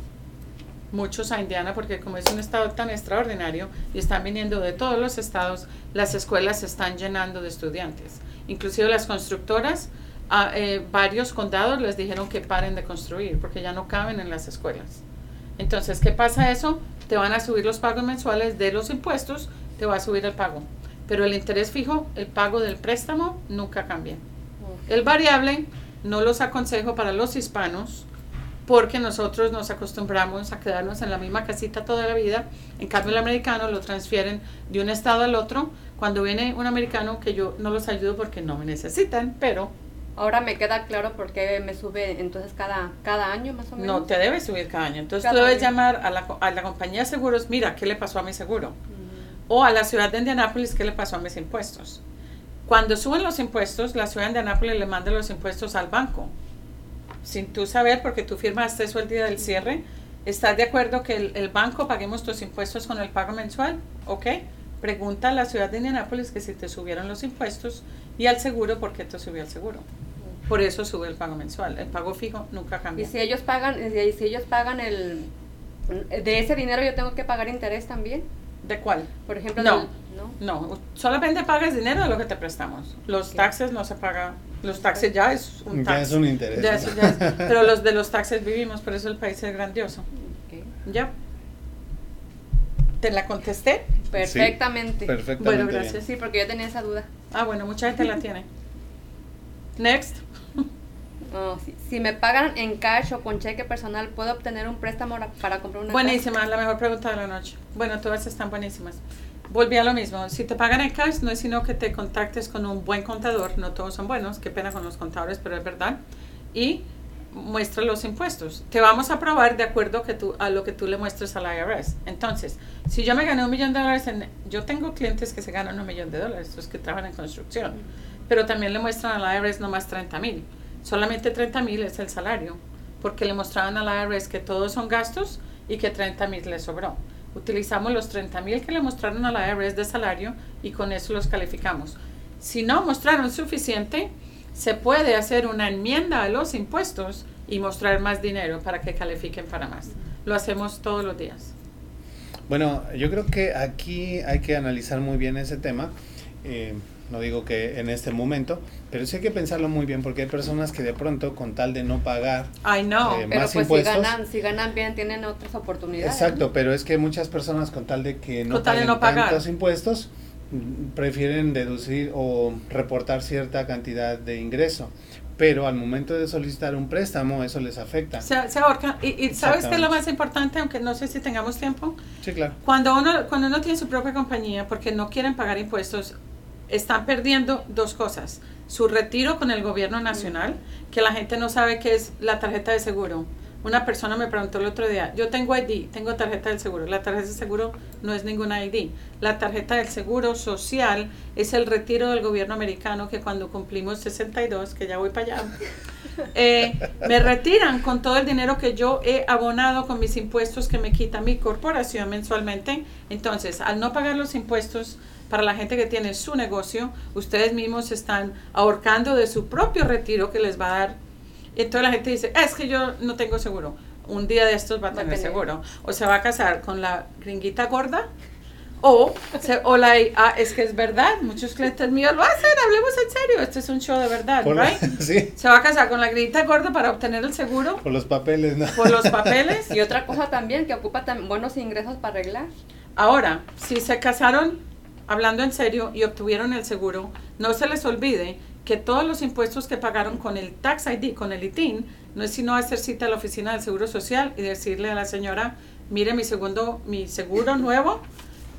muchos a Indiana, porque como es un estado tan extraordinario y están viniendo de todos los estados, las escuelas se están llenando de estudiantes. Inclusive las constructoras, a eh, varios condados les dijeron que paren de construir porque ya no caben en las escuelas. Entonces, ¿qué pasa eso? Te van a subir los pagos mensuales de los impuestos, te va a subir el pago. Pero el interés fijo, el pago del préstamo, nunca cambia. El variable no los aconsejo para los hispanos porque nosotros nos acostumbramos a quedarnos en la misma casita toda la vida. En cambio, el americano lo transfieren de un estado al otro. Cuando viene un americano, que yo no los ayudo porque no me necesitan, pero Ahora me queda claro por qué me sube entonces cada, cada año más o menos. no te debe subir cada año. Entonces Cada tú debes año. llamar a la, a la compañía de seguros, mira, ¿qué le pasó a mi seguro? O a la ciudad de Indianápolis, ¿qué le pasó a mis impuestos? Cuando suben los impuestos, la ciudad de Indianápolis le manda los impuestos al banco. Sin tú saber, porque tú firmaste eso el día del cierre, ¿estás de acuerdo que el, el banco paguemos tus impuestos con el pago mensual? ¿Ok? Pregunta a la ciudad de Indianápolis que si te subieron los impuestos y al seguro, ¿por qué te subió el seguro? Por eso sube el pago mensual. El pago fijo nunca cambia. Y si ellos pagan, y si ellos pagan el de ese dinero yo tengo que pagar interés también, ¿De cuál? por ejemplo, No. del- ¿no? No, solamente pagas dinero de lo que te prestamos. Los taxes no se paga. Los taxes ya es un Ya tax. es un interés. Ya es- ya es- pero los de los taxes vivimos, por eso el país es grandioso. ¿Ya? ¿Te la contesté? Perfectamente. Perfectamente. Bueno, bien. gracias. Sí, porque yo tenía esa duda. Ah, bueno, mucha gente la tiene. Next. Oh, si, si me pagan en cash o con cheque personal, ¿puedo obtener un préstamo ra- para comprar una casa? Buenísima, la mejor pregunta de la noche. Bueno, todas están buenísimas. Volví a lo mismo. Si te pagan en cash, no es sino que te contactes con un buen contador. No todos son buenos. Qué pena con los contadores, pero es verdad. Y muestra los impuestos. Te vamos a aprobar de acuerdo que tú, a lo que tú le muestres al IRS. Entonces, si yo me gané un millón de dólares, en, yo tengo clientes que se ganan un millón de dólares, los que trabajan en construcción, pero también le muestran al IRS nomás 30 mil. Solamente 30 mil es el salario, porque le mostraban al IRS que todos son gastos y que 30 mil le sobró. Utilizamos los 30 mil que le mostraron al IRS de salario y con eso los calificamos. Si no mostraron suficiente, se puede hacer una enmienda a los impuestos y mostrar más dinero para que califiquen para más. Lo hacemos todos los días. Bueno, yo creo que aquí hay que analizar muy bien ese tema. Eh, no digo que en este momento, pero sí hay que pensarlo muy bien porque hay personas que de pronto con tal de no pagar I know. Eh, Pero más pues impuestos. si ganan, si ganan bien tienen otras oportunidades. Exacto, pero es que muchas personas con tal de que no paguen no pagar. tantos impuestos prefieren deducir o reportar cierta cantidad de ingreso, pero al momento de solicitar un préstamo eso les afecta. Se, se ahorca. Y, y ¿sabes qué es lo más importante? Aunque no sé si tengamos tiempo. Sí, claro. Cuando uno, cuando uno tiene su propia compañía porque no quieren pagar impuestos, están perdiendo dos cosas. Su retiro con el gobierno nacional, que la gente no sabe qué es la tarjeta de seguro. Una persona me preguntó el otro día, yo tengo ID, tengo tarjeta del seguro. La tarjeta de seguro no es ninguna ID. La tarjeta del seguro social es el retiro del gobierno americano que cuando cumplimos 62, que ya voy para allá, eh, me retiran con todo el dinero que yo he abonado con mis impuestos que me quita mi corporación mensualmente. Entonces, al no pagar los impuestos para la gente que tiene su negocio, ustedes mismos se están ahorcando de su propio retiro que les va a dar. Entonces la gente dice, "Ah, es que yo no tengo seguro. Un día de estos va a tener seguro. O se va a casar con la gringuita gorda o, se- o la, ah, es que es verdad, muchos clientes míos lo hacen, hablemos en serio, este es un show de verdad, Por, right? sí, Se va a casar con la grita gorda para obtener el seguro por los papeles, ¿no? por los papeles. Y otra cosa también que ocupa tam- buenos ingresos para arreglar. Ahora, si se casaron hablando en serio y obtuvieron el seguro, no se les olvide que todos los impuestos que pagaron con el Tax ID, con el ITIN, no es sino hacer cita a la oficina del Seguro Social y decirle a la señora, mire mi segundo, mi seguro nuevo,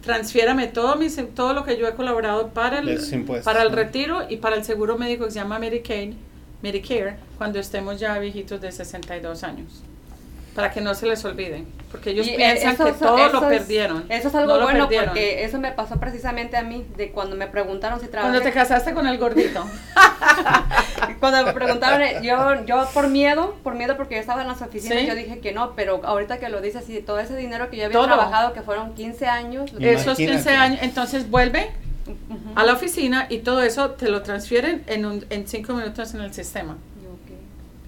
transfiérame todo, mi, todo lo que yo he colaborado para el, para el retiro y para el seguro médico que se llama Medicaid, Medicare, cuando estemos ya viejitos de 62 años. Para que no se les olvide, porque ellos Y, eh, piensan eso- que todo eso lo es- perdieron. Eso es algo No lo bueno perdieron. porque eso me pasó precisamente a mí, de cuando me preguntaron si trabajé. Cuando te casaste con el gordito. Cuando me preguntaron, yo, yo por miedo, por miedo porque yo estaba en las oficinas, Sí. yo dije que no, pero ahorita que lo dices, sí, todo ese dinero que yo había Todo. trabajado, que fueron 15 años, Esos Imagínate. 15 años, entonces vuelve a la oficina y todo eso te lo transfieren en, un, en cinco minutos en el sistema.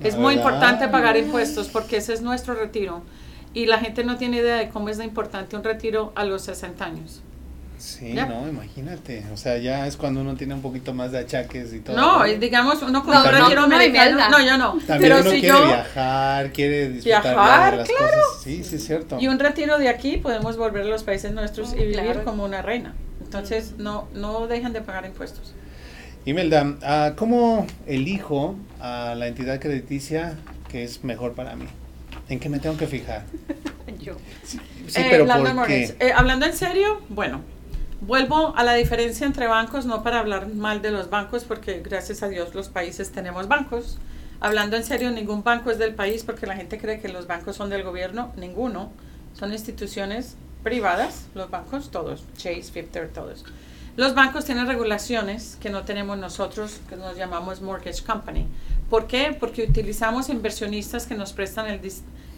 Es muy verdad. importante pagar impuestos porque ese es nuestro retiro. Y la gente no tiene idea de cómo es de importante un retiro a los 60 años. Sí, Ya. no, imagínate. O sea, ya es cuando uno tiene un poquito más de achaques y todo. No, y digamos, uno con No, un no, retiro no, americano. No, yo no. También Pero uno si quiere yo. viajar, quiere disfrutar Viajar, de las claro. cosas. Sí, sí, es cierto. Y un retiro de aquí podemos volver a los países nuestros y Mm, vivir claro. como una reina. Entonces, no, no dejen de pagar impuestos. Imelda, ah, ¿cómo elijo a la entidad crediticia que es mejor para mí? ¿En qué me tengo que fijar? Yo. Sí, Eh, pero Lando ¿por Morris, qué? eh, hablando en serio, bueno, vuelvo a la diferencia entre bancos, no para hablar mal de los bancos, porque gracias a Dios los países tenemos bancos. Hablando en serio, ningún banco es del país porque la gente cree que los bancos son del gobierno, ninguno. Son instituciones privadas, los bancos, todos, Chase, Fifth todos. Los bancos tienen regulaciones que no tenemos nosotros, que nos llamamos mortgage company. ¿Por qué? Porque utilizamos inversionistas que nos prestan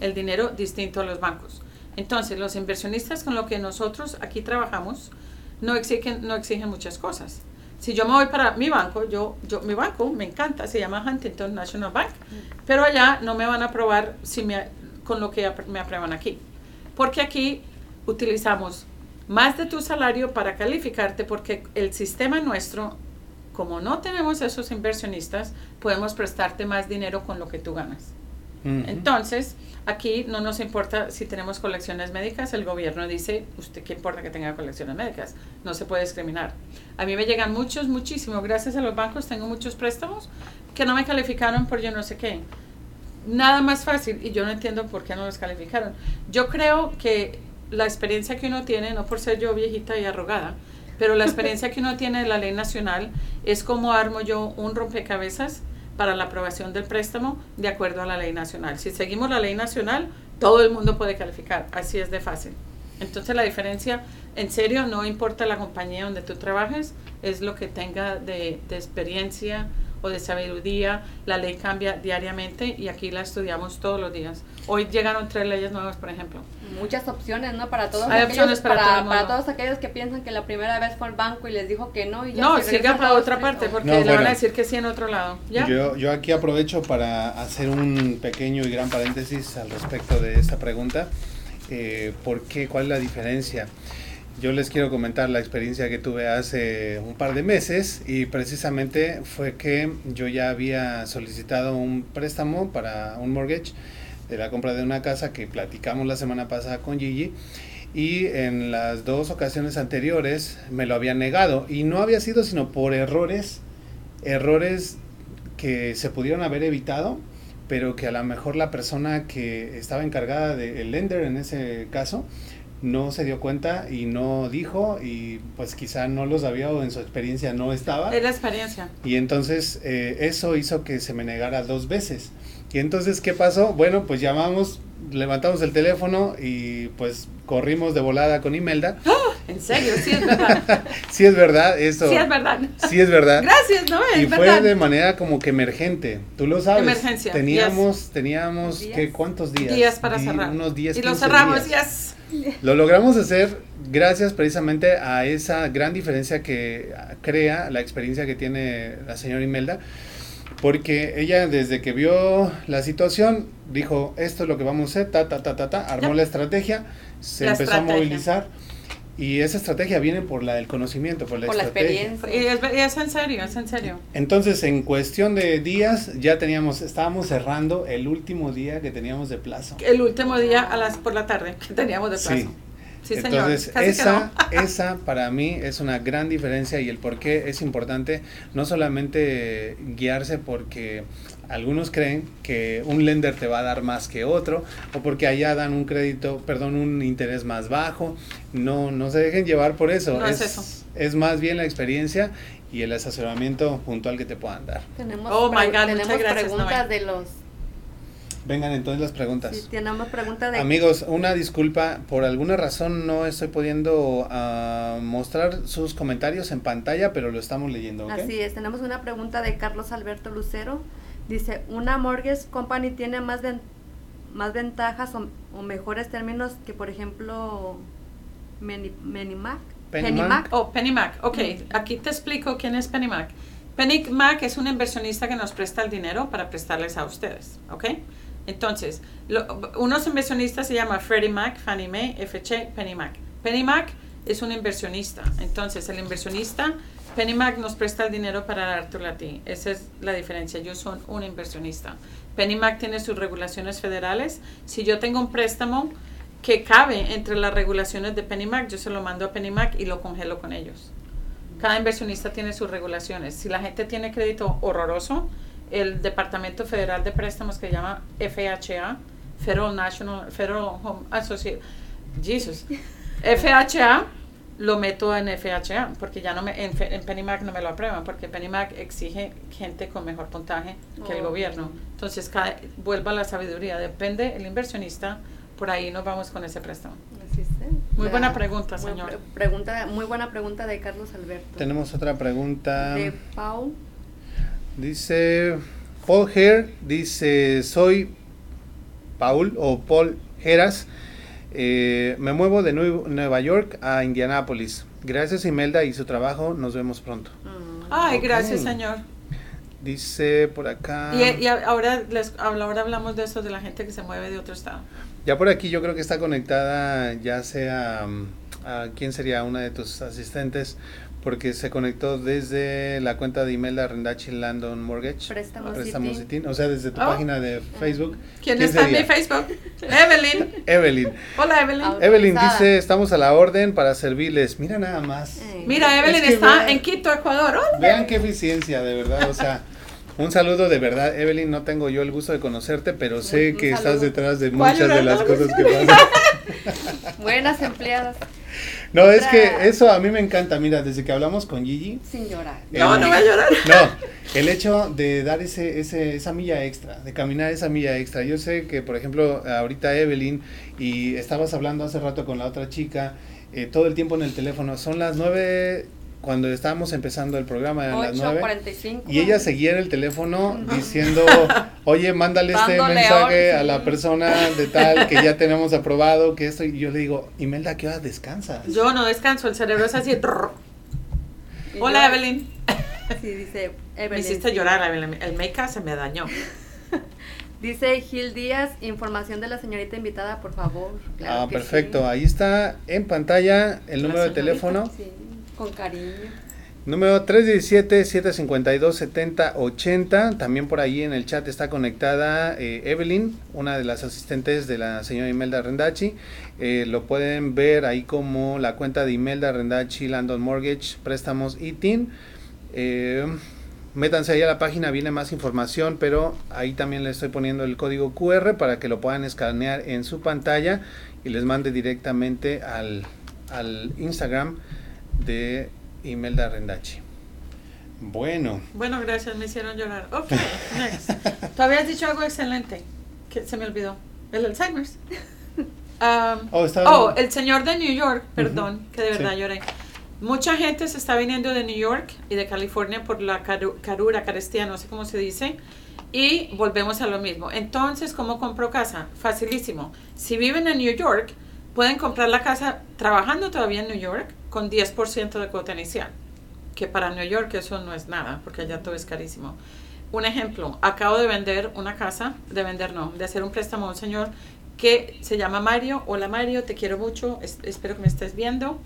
el, dinero distinto a los bancos. Entonces, los inversionistas con los que nosotros aquí trabajamos no exigen, no exigen muchas cosas. Si yo me voy para mi banco, yo, yo, mi banco me encanta, se llama Huntington National Bank, pero allá no me van a aprobar si me, con lo que me aprueban aquí. Porque aquí utilizamos más de tu salario para calificarte porque el sistema nuestro, como no tenemos esos inversionistas, podemos prestarte más dinero con lo que tú ganas. Entonces, aquí no nos importa si tenemos colecciones médicas, el gobierno dice, usted qué importa que tenga colecciones médicas, no se puede discriminar. A mí me llegan muchos, muchísimo, gracias a los bancos tengo muchos préstamos que no me calificaron por yo no sé qué. Nada más fácil y yo no entiendo por qué no los calificaron. Yo creo que la experiencia que uno tiene, no por ser yo viejita y arrogada, pero la experiencia que uno tiene de la ley nacional es como armo yo un rompecabezas para la aprobación del préstamo de acuerdo a la ley nacional. Si seguimos la ley nacional, todo el mundo puede calificar, así es de fácil. Entonces la diferencia, en serio, no importa la compañía donde tú trabajes, es lo que tenga de, de experiencia o de sabiduría. La ley cambia diariamente y aquí la estudiamos todos los días. Hoy llegaron tres leyes nuevas, por ejemplo. Muchas opciones, ¿no? Para todos Hay aquellos, opciones para todo el mundo. para todos aquellos que piensan que la primera vez fue al banco y les dijo que no y ya No, siga para otra parte porque No, le van bueno. a decir que sí en otro lado. ¿Ya? Yo, yo aquí aprovecho para hacer un pequeño y gran paréntesis al respecto de esta pregunta. Eh, ¿Por qué? ¿Cuál es la diferencia? Yo les quiero comentar la experiencia que tuve hace un par de meses y precisamente fue que yo ya había solicitado un préstamo para un mortgage de la compra de una casa que platicamos la semana pasada con Gigi y en las dos ocasiones anteriores me lo habían negado y no había sido sino por errores, errores que se pudieron haber evitado, pero que a lo mejor la persona que estaba encargada del lender en ese caso no se dio cuenta y no dijo y pues quizá no lo sabía o en su experiencia no estaba. Es la experiencia. Y entonces eh, eso hizo que se me negara dos veces. Y entonces, ¿qué pasó? Bueno, pues llamamos, levantamos el teléfono y pues corrimos de volada con Imelda. En serio, sí es verdad. Sí es verdad, eso. Sí es verdad. Sí es verdad. Gracias, ¿no? Es Y fue verdad. de manera como que emergente, tú lo sabes. Emergencia, Teníamos, teníamos, Días. ¿qué, ¿cuántos días? días para Di- cerrar. Unos 10, y lo 15 cerramos, días. yes. Lo logramos hacer gracias precisamente a esa gran diferencia que crea la experiencia que tiene la señora Imelda, porque ella desde que vio la situación dijo, esto es lo que vamos a hacer, ta, ta, ta, ta, ta, armó la estrategia, se La empezó estrategia. a movilizar y esa estrategia viene por la, el conocimiento, por la Por la estrategia. experiencia. Y es, y es en serio, es en serio. Entonces, en cuestión de días, ya teníamos, estábamos cerrando el último día que teníamos de plazo. El último día a las por la tarde que teníamos de plazo. Sí. Sí, señor. Entonces, Casi que esa, no. esa para mí es una gran diferencia y el por qué es importante no solamente guiarse porque algunos creen que un lender te va a dar más que otro o porque allá dan un crédito, perdón, un interés más bajo. No, no se dejen llevar por eso. No es eso. es más bien la experiencia y el asesoramiento puntual que te puedan dar. Tenemos, Oh, my God, tenemos gracias, preguntas de los Vengan entonces las preguntas. Sí, tenemos pregunta de... Amigos, una disculpa, por alguna razón no estoy pudiendo ah, mostrar sus comentarios en pantalla, pero lo estamos leyendo. Así es, tenemos una pregunta de Carlos Alberto Lucero. Dice, ¿una mortgage company tiene más, ven- más ventajas o, o mejores términos que, por ejemplo, Meni- Menimac? Pennymac. Oh, Penny Mac. Ok, aquí te explico quién es Penny Mac. Penny Mac es un inversionista que nos presta el dinero para prestarles a ustedes. ¿Ok? Entonces, lo- unos inversionistas se llaman Freddie Mac, Fannie Mae, FH, Penny Mac. Penny Mac es un inversionista. Entonces, el inversionista, Penny Mac nos presta el dinero para dártelo a ti. Esa es la diferencia. Yo soy un inversionista. Penny Mac tiene sus regulaciones federales. Si yo tengo un préstamo que cabe entre las regulaciones de Penny Mac, yo se lo mando a Penny Mac y lo congelo con ellos. Cada inversionista tiene sus regulaciones. Si la gente tiene crédito horroroso, el Departamento Federal de Préstamos que se llama FHA, Federal National Federal Home Association, Jesus, FHA, lo meto en FHA, porque ya no me, en, en PennyMac no me lo aprueban, porque PennyMac exige gente con mejor puntaje que el Oh. gobierno. Entonces, cada, vuelvo a la sabiduría, depende el inversionista, por ahí nos vamos con ese préstamo. ¿eh? Muy buena pregunta, muy señor. pre- pregunta, muy buena pregunta de Carlos Alberto. Tenemos otra pregunta. De Pau. Dice Paul Her, dice, soy Paul o Paul Heras. Eh, me muevo de Nue- Nueva York a Indianápolis. Gracias Imelda y su trabajo. Nos vemos pronto. Mm, Ay, Ok. gracias, señor. Dice por acá. Y, y ahora, les, ahora hablamos de eso, de la gente que se mueve de otro estado. Ya por aquí yo creo que está conectada ya sea a quién sería una de tus asistentes porque se conectó desde la cuenta de Imelda Rendachi Landon Mortgage. Préstamos Préstamos City. City, o sea, desde tu Oh. página de Facebook. ¿Quién, está en mi? Facebook? Evelyn. Evelyn. Hola, Evelyn. Ah, Evelyn Autorizada. dice, estamos a la orden para servirles. Mira nada más. Mira, Evelyn Es que está vean- en Quito, Ecuador. Hola. Vean qué eficiencia, de verdad. O sea, un saludo de verdad. Evelyn, no tengo yo el gusto de conocerte, pero sé Un que estás detrás de ¿Cuál muchas de las cosas que pasan. Buenas empleadas, No, es que eso a mí me encanta. Mira, desde que hablamos con Gigi. sin llorar. No, no voy a llorar. No, el hecho de dar ese, ese, esa milla extra, de caminar esa milla extra. Yo sé que, por ejemplo, ahorita Evelyn, y estabas hablando hace rato con la otra chica, eh, todo el tiempo en el teléfono. Son las nueve, cuando estábamos empezando el programa, eran las nueve. 8.45. Y ella seguía en el teléfono diciendo, oye, mándale este mensaje a la persona de tal que ya tenemos aprobado, que esto, y yo le digo, Imelda, ¿qué hora descansas? Yo no descanso, el cerebro es así. Hola, yo- Evelyn. Sí, dice Me Evelyn. hiciste sí. llorar, Evelyn. El make se me dañó. Dice Gil Díaz, información de la señorita invitada, por favor. Claro ah, perfecto. sí. Ahí está en pantalla el número de teléfono. Sí, con cariño. Número 317-752-7080. También por ahí en el chat está conectada eh, Evelyn, una de las asistentes de la señora Imelda Rendachi. Eh, lo pueden ver ahí como la cuenta de Imelda Rendachi, Landon Mortgage, Préstamos y TIN. Eh, métanse ahí a la página, viene más información, pero ahí también les estoy poniendo el código QR para que lo puedan escanear en su pantalla y les mande directamente al, al Instagram de Imelda Rendachi. Bueno, Bueno, gracias, me hicieron llorar. Ok, next. Tú habías dicho algo excelente, que se me olvidó. El Alzheimer's. Um, Oh, oh, el señor de New York, perdón, que de verdad Sí. lloré. Mucha gente se está viniendo de New York y de California por la caru- carura, carestía, no sé cómo se dice. Y volvemos a lo mismo. Entonces, ¿cómo compro casa? Facilísimo. Si viven en New York, pueden comprar la casa trabajando todavía en New York con 10% de cuota inicial. Que para New York eso no es nada, porque allá todo es carísimo. Un ejemplo, acabo de vender una casa, de vender no, de hacer un préstamo a un señor que se llama Mario. Hola Mario, te quiero mucho, es- espero que me estés viendo.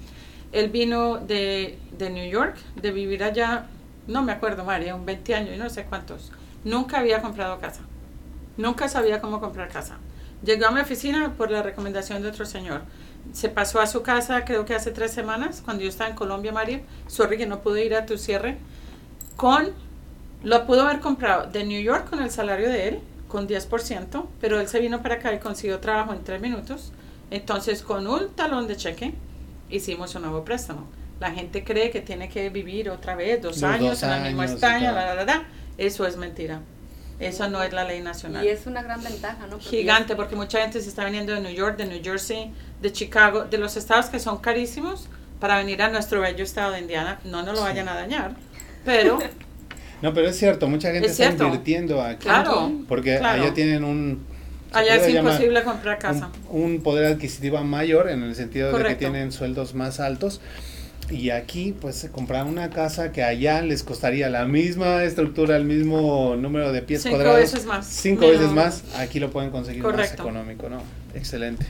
Él vino de, de New York, de vivir allá, no me acuerdo Mario, un 20 años y no sé cuántos. Nunca había comprado casa. Nunca sabía cómo comprar casa. Llegó a mi oficina por la recomendación de otro señor. Se pasó a su casa creo que hace tres semanas, cuando yo estaba en Colombia, Mario. Sorry que no pude ir a tu cierre. Con, lo pudo haber comprado de New York con el salario de él, con 10%, pero él se vino para acá y consiguió trabajo en tres minutos. Entonces, con un talón de cheque, hicimos un nuevo préstamo. La gente cree que tiene que vivir otra vez dos Los años dos en la misma estaña, la, la, la. Eso es mentira. Eso no es la ley nacional. Y es una gran ventaja, ¿no? Porque Gigante, porque mucha gente se está viniendo de New York, de New Jersey, de Chicago, de los estados que son carísimos para venir a nuestro bello estado de Indiana. No nos lo vayan a dañar, pero No, pero es cierto, mucha gente Es está cierto. invirtiendo aquí. Claro, Porque claro. allá tienen un... allá es imposible comprar casa. Un, un poder adquisitivo mayor en el sentido de que tienen sueldos más altos. Y aquí, pues, comprar una casa que allá les costaría la misma estructura, el mismo número de pies Cinco cuadrados. veces más. Cinco veces más. Aquí lo pueden conseguir más económico, ¿no? Excelente.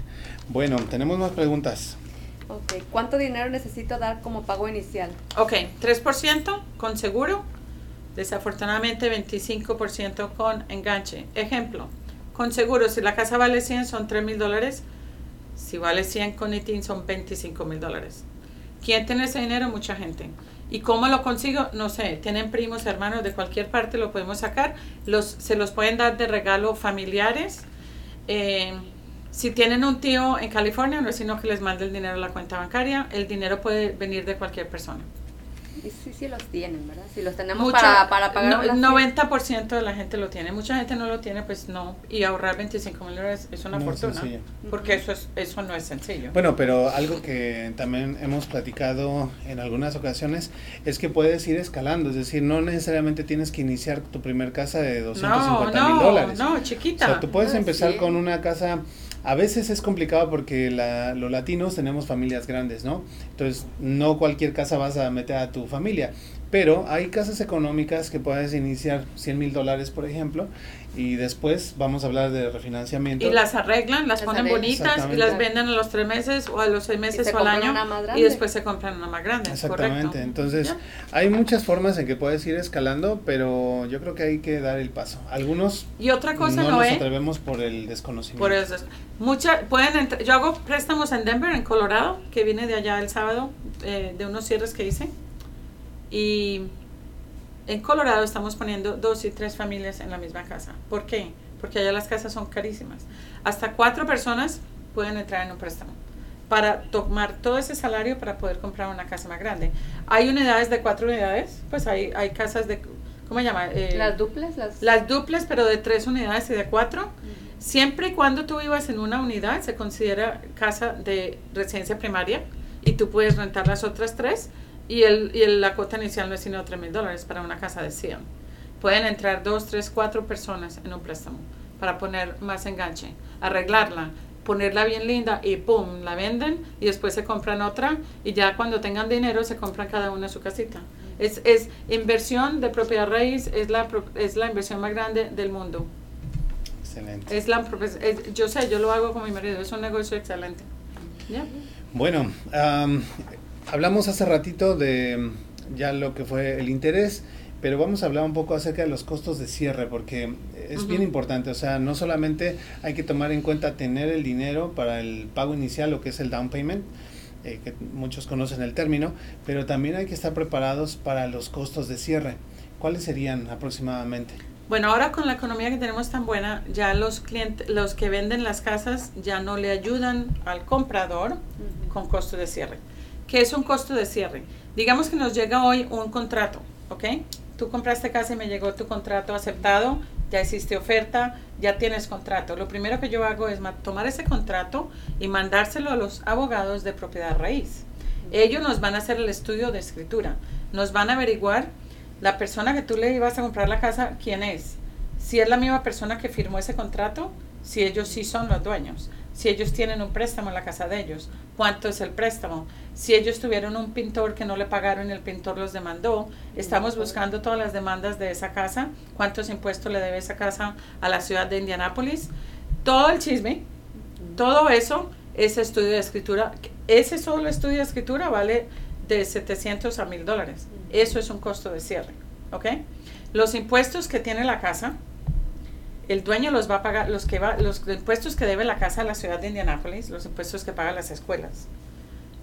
Bueno, tenemos más preguntas. Ok, ¿cuánto dinero necesito dar como pago inicial? Ok, 3% con seguro, desafortunadamente 25% con enganche. Ejemplo, con seguro, si la casa vale 100 son 3 mil dólares, si vale 100 con ITIN son 25 mil dólares. ¿Quién tiene ese dinero? Mucha gente. ¿Y cómo lo consigo? No sé, tienen primos, hermanos de cualquier parte, lo podemos sacar. Los, se los pueden dar de regalo familiares. Eh, si tienen un tío en California, un vecino que les mande el dinero a la cuenta bancaria, el dinero puede venir de cualquier persona. Y sí, sí los tienen, ¿verdad? Si los tenemos Mucho- para, para pagar no- una- 90% de la gente lo tiene. Mucha gente no lo tiene, pues no. Y ahorrar 25 mil dólares es una No fortuna. porque eso, es, eso no es sencillo. Bueno, pero algo que también hemos platicado en algunas ocasiones es que puedes ir escalando, es decir, no necesariamente tienes que iniciar tu primer casa de no, 250 mil no, dólares. no, O chiquita. sea, tú puedes empezar sí. con una casa, a veces es complicado porque la- los latinos tenemos familias grandes, ¿no? Entonces, no cualquier casa vas a meter a tu familia, pero hay casas económicas que puedes iniciar 100 mil dólares, por ejemplo, y después vamos a hablar de refinanciamiento. Y las arreglan, las Las ponen arreglan. bonitas y las venden a los tres meses o a los seis meses se o al año y después se compran una más grande. Exactamente, correcto. entonces Ya. hay muchas formas en que puedes ir escalando, pero yo creo que hay que dar el paso. Algunos Y otra cosa, no no, nos atrevemos por el desconocimiento. Por eso. es- Mucha, pueden entr- yo hago préstamos en Denver, en Colorado, que vine de allá el sábado, eh, de unos cierres que hice. Y en Colorado estamos poniendo dos y tres familias en la misma casa. ¿Por qué? Porque allá las casas son carísimas. Hasta cuatro personas pueden entrar en un préstamo para tomar todo ese salario para poder comprar una casa más grande. Hay unidades de cuatro unidades, pues hay, hay casas de, ¿cómo se llama? Eh, Las duples, las... las duples, pero de tres unidades y de cuatro. Siempre y cuando tú vivas en una unidad, se considera casa de residencia primaria y tú puedes rentar las otras tres y, el, y el- la cuota inicial no es sino 3 mil dólares para una casa de 100. Pueden entrar dos, tres, cuatro personas en un préstamo para poner más enganche, arreglarla, ponerla bien linda y pum, la venden y después se compran otra y ya cuando tengan dinero se compran cada una su casita. Es, es inversión de propiedad raíz, es la, es la inversión más grande del mundo. Excelente. Es la, es- yo sé, yo lo hago con mi marido, es un negocio excelente. ¿Ya? Bueno, am, hablamos hace ratito de mm, ya lo que fue el interés, pero vamos a hablar un poco acerca de los costos de cierre, porque es bien importante, o sea, no solamente hay que tomar en cuenta tener el dinero para el pago inicial, lo que es el down payment, eh, que muchos conocen el término, pero también hay que estar preparados para los costos de cierre. ¿Cuáles serían aproximadamente? Bueno, ahora con la economía que tenemos tan buena, ya los clientes, los que venden las casas ya no le ayudan al comprador con costo de cierre. ¿Qué es un costo de cierre? Digamos que nos llega hoy un contrato, ¿ok? Tú compraste casa y me llegó tu contrato aceptado, ya hiciste oferta, ya tienes contrato. Lo primero que yo hago es ma- tomar ese contrato y mandárselo a los abogados de propiedad raíz. Ellos nos van a hacer el estudio de escritura, nos van a averiguar la persona que tú le ibas a comprar la casa, quién es. Si es la misma persona que firmó ese contrato, si ellos sí son los dueños, si ellos tienen un préstamo en la casa de ellos, cuánto es el préstamo, si ellos tuvieron un pintor que no le pagaron y el pintor los demandó, estamos buscando todas las demandas de esa casa, cuántos impuestos le debe esa casa a la ciudad de Indianápolis, todo el chisme, todo eso es estudio de escritura. Ese solo estudio de escritura vale de 700 a 1000 dólares. Eso es un costo de cierre. ¿Ok? Los impuestos que tiene la casa, el dueño los va a pagar, los, que va, los impuestos que debe la casa a la ciudad de Indianápolis, los impuestos que pagan las escuelas.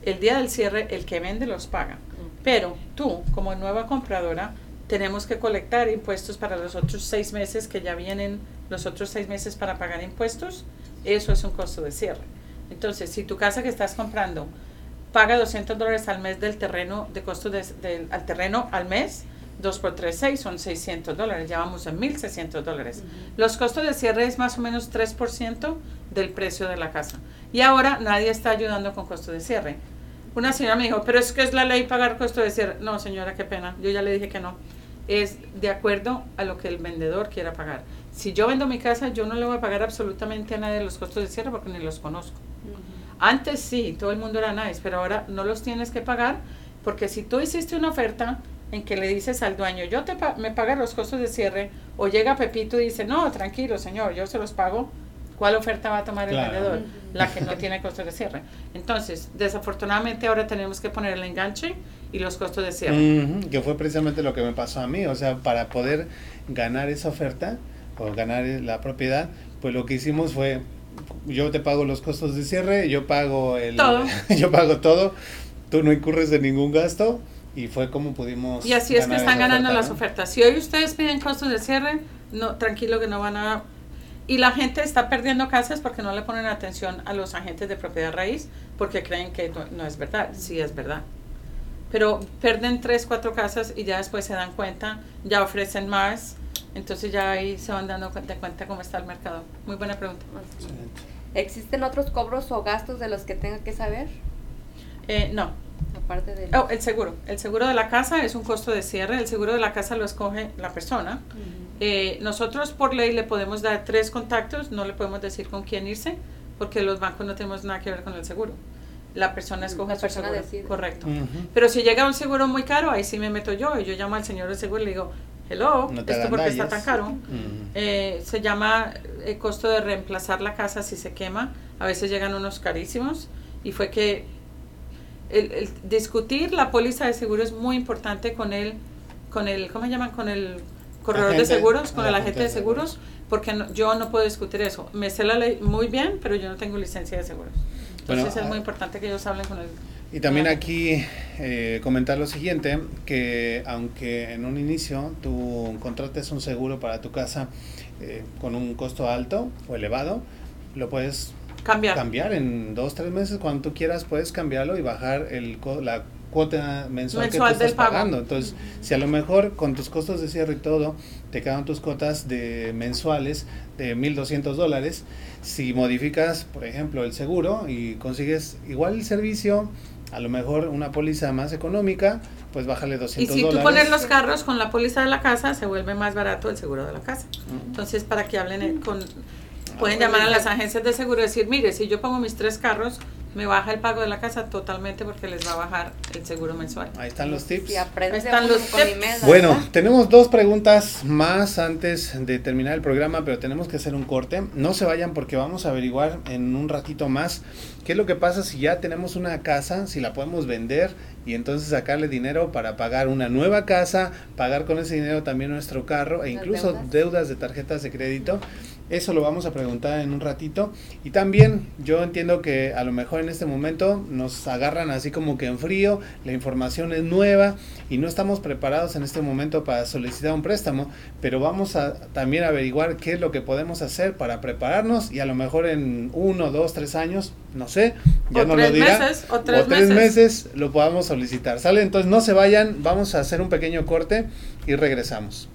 El día del cierre, el que vende los paga. Pero tú, como nueva compradora, tenemos que colectar impuestos para los otros seis meses que ya vienen, los otros seis meses para pagar impuestos. Eso es un costo de cierre. Entonces, si tu casa que estás comprando paga 200 dólares al mes del terreno, de costo de, del- al terreno al mes, 2 por 3, 6, son 600 dólares, ya vamos a 1.600 dólares. Los costos de cierre es más o menos 3% del precio de la casa. Y ahora nadie está ayudando con costos de cierre. Una señora me dijo, pero es que es la ley pagar costo de cierre. No, señora, qué pena, yo ya le dije que no. Es de acuerdo a lo que el vendedor quiera pagar. Si yo vendo mi casa, yo no le voy a pagar absolutamente a nadie los costos de cierre porque ni los conozco. Antes sí, todo el mundo era nice, pero ahora no los tienes que pagar porque si tú hiciste una oferta en que le dices al dueño, yo te me paga los costos de cierre, o llega Pepito y dice, no, tranquilo señor, yo se los pago, ¿cuál oferta va a tomar el vendedor? La que no tiene costos de cierre. Entonces, desafortunadamente ahora tenemos que poner el enganche y los costos de cierre. que fue precisamente lo que me pasó a mí, o sea, para poder ganar esa oferta o ganar la propiedad, pues lo que hicimos fue, yo te pago los costos de cierre, yo pago el... Todo. yo pago todo, tú no incurres de ningún gasto y fue como pudimos. Y así es que están ganando las ofertas. Si hoy ustedes piden costos de cierre, no, tranquilo que no van a. Y la gente está perdiendo casas porque no le ponen atención a los agentes de propiedad raíz porque creen que no, es verdad. Sí es verdad. Pero pierden tres, cuatro casas y ya después se dan cuenta, ya ofrecen más. Entonces ya ahí se van dando cuenta, cuenta cómo está el mercado. Muy buena pregunta. ¿Existen otros cobros o gastos de los que tenga que saber? Eh, no. Aparte del... Oh, el seguro. El seguro de la casa es un costo de cierre. El seguro de la casa lo escoge la persona. Eh, nosotros por ley le podemos dar tres contactos, no le podemos decir con quién irse, porque los bancos no tenemos nada que ver con el seguro. La persona escoge su seguro. Correcto. Pero si llega un seguro muy caro, ahí sí me meto yo y yo llamo al señor del seguro y le digo, hello, ¿esto porque está tan caro? Eh, se llama el costo de reemplazar la casa si se quema. A veces llegan unos carísimos y fue que el, discutir la póliza de seguro es muy importante con el, con el, ¿cómo se llaman? Con el corredor de seguros, con el agente de seguros, porque yo no puedo discutir eso. Me sé la ley muy bien, pero yo no tengo licencia de seguros. Entonces es muy ah, importante que ellos hablen con el... Y también aquí eh, comentar lo siguiente, que aunque en un inicio tú contrates un seguro para tu casa eh, con un costo alto o elevado, lo puedes cambiar. cambiar en dos, tres meses, cuando tú quieras, puedes cambiarlo y bajar el, la cuota mensual, que tú estás pagando. Entonces, si a lo mejor con tus costos de cierre y todo, te quedan tus cuotas de mensuales de 1.200 dólares, si modificas, por ejemplo, el seguro y consigues igual el servicio, a lo mejor una póliza más económica, pues bájale 200 dólares. Y si tú pones los carros con la póliza de la casa, se vuelve más barato el seguro de la casa. Entonces, para que hablen con Pueden llamar a las agencias de seguro y decir, mire, si yo pongo mis tres carros, me baja el pago de la casa totalmente porque les va a bajar el seguro mensual. Ahí están los tips. Ahí están los tips. Bueno, tenemos dos preguntas más antes de terminar el programa, pero tenemos que hacer un corte. No se vayan porque vamos a averiguar en un ratito más qué es lo que pasa si ya tenemos una casa, si la podemos vender y entonces sacarle dinero para pagar una nueva casa, pagar con ese dinero también nuestro carro e incluso deudas de tarjetas de crédito. Eso lo vamos a preguntar en un ratito. Y también yo entiendo que a lo mejor en este momento nos agarran así como que en frío, la información es nueva y no estamos preparados en este momento para solicitar un préstamo, pero vamos a también averiguar qué es lo que podemos hacer para prepararnos y a lo mejor en uno, dos, tres años, no sé, ya no lo dirá, meses, o tres, meses. meses lo podamos solicitar. ¿Sale? Entonces no se vayan, vamos a hacer un pequeño corte y regresamos.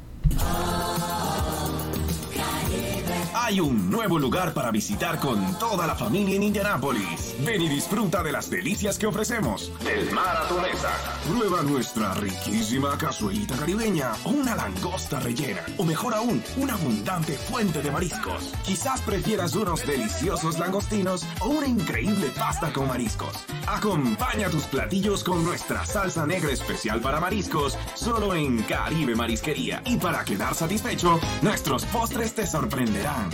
Hay un nuevo lugar para visitar con toda la familia en Indianápolis. Ven y disfruta de las delicias que ofrecemos. El mar a. Prueba nuestra riquísima cazuelita caribeña una langosta rellena. O mejor aún, una abundante fuente de mariscos. Quizás prefieras unos deliciosos langostinos o una increíble pasta con mariscos. Acompaña tus platillos con nuestra salsa negra especial para mariscos, solo en Caribe Marisquería. Y para quedar satisfecho, nuestros postres te sorprenderán.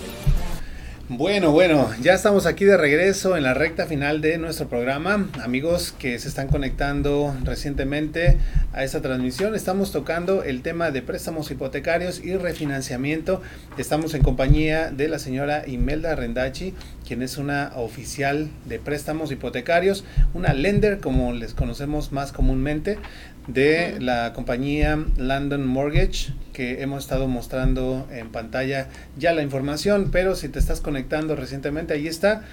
Bueno, bueno, ya estamos aquí de regreso en la recta final de nuestro programa. Amigos que se están conectando recientemente a esta transmisión, estamos tocando el tema de préstamos hipotecarios y refinanciamiento. Estamos en compañía de la señora Imelda Rendachi, quien es una oficial de préstamos hipotecarios, una lender como les conocemos más comúnmente de la compañía London Mortgage que hemos estado mostrando en pantalla ya la información, pero si te estás conectando recientemente, ahí está.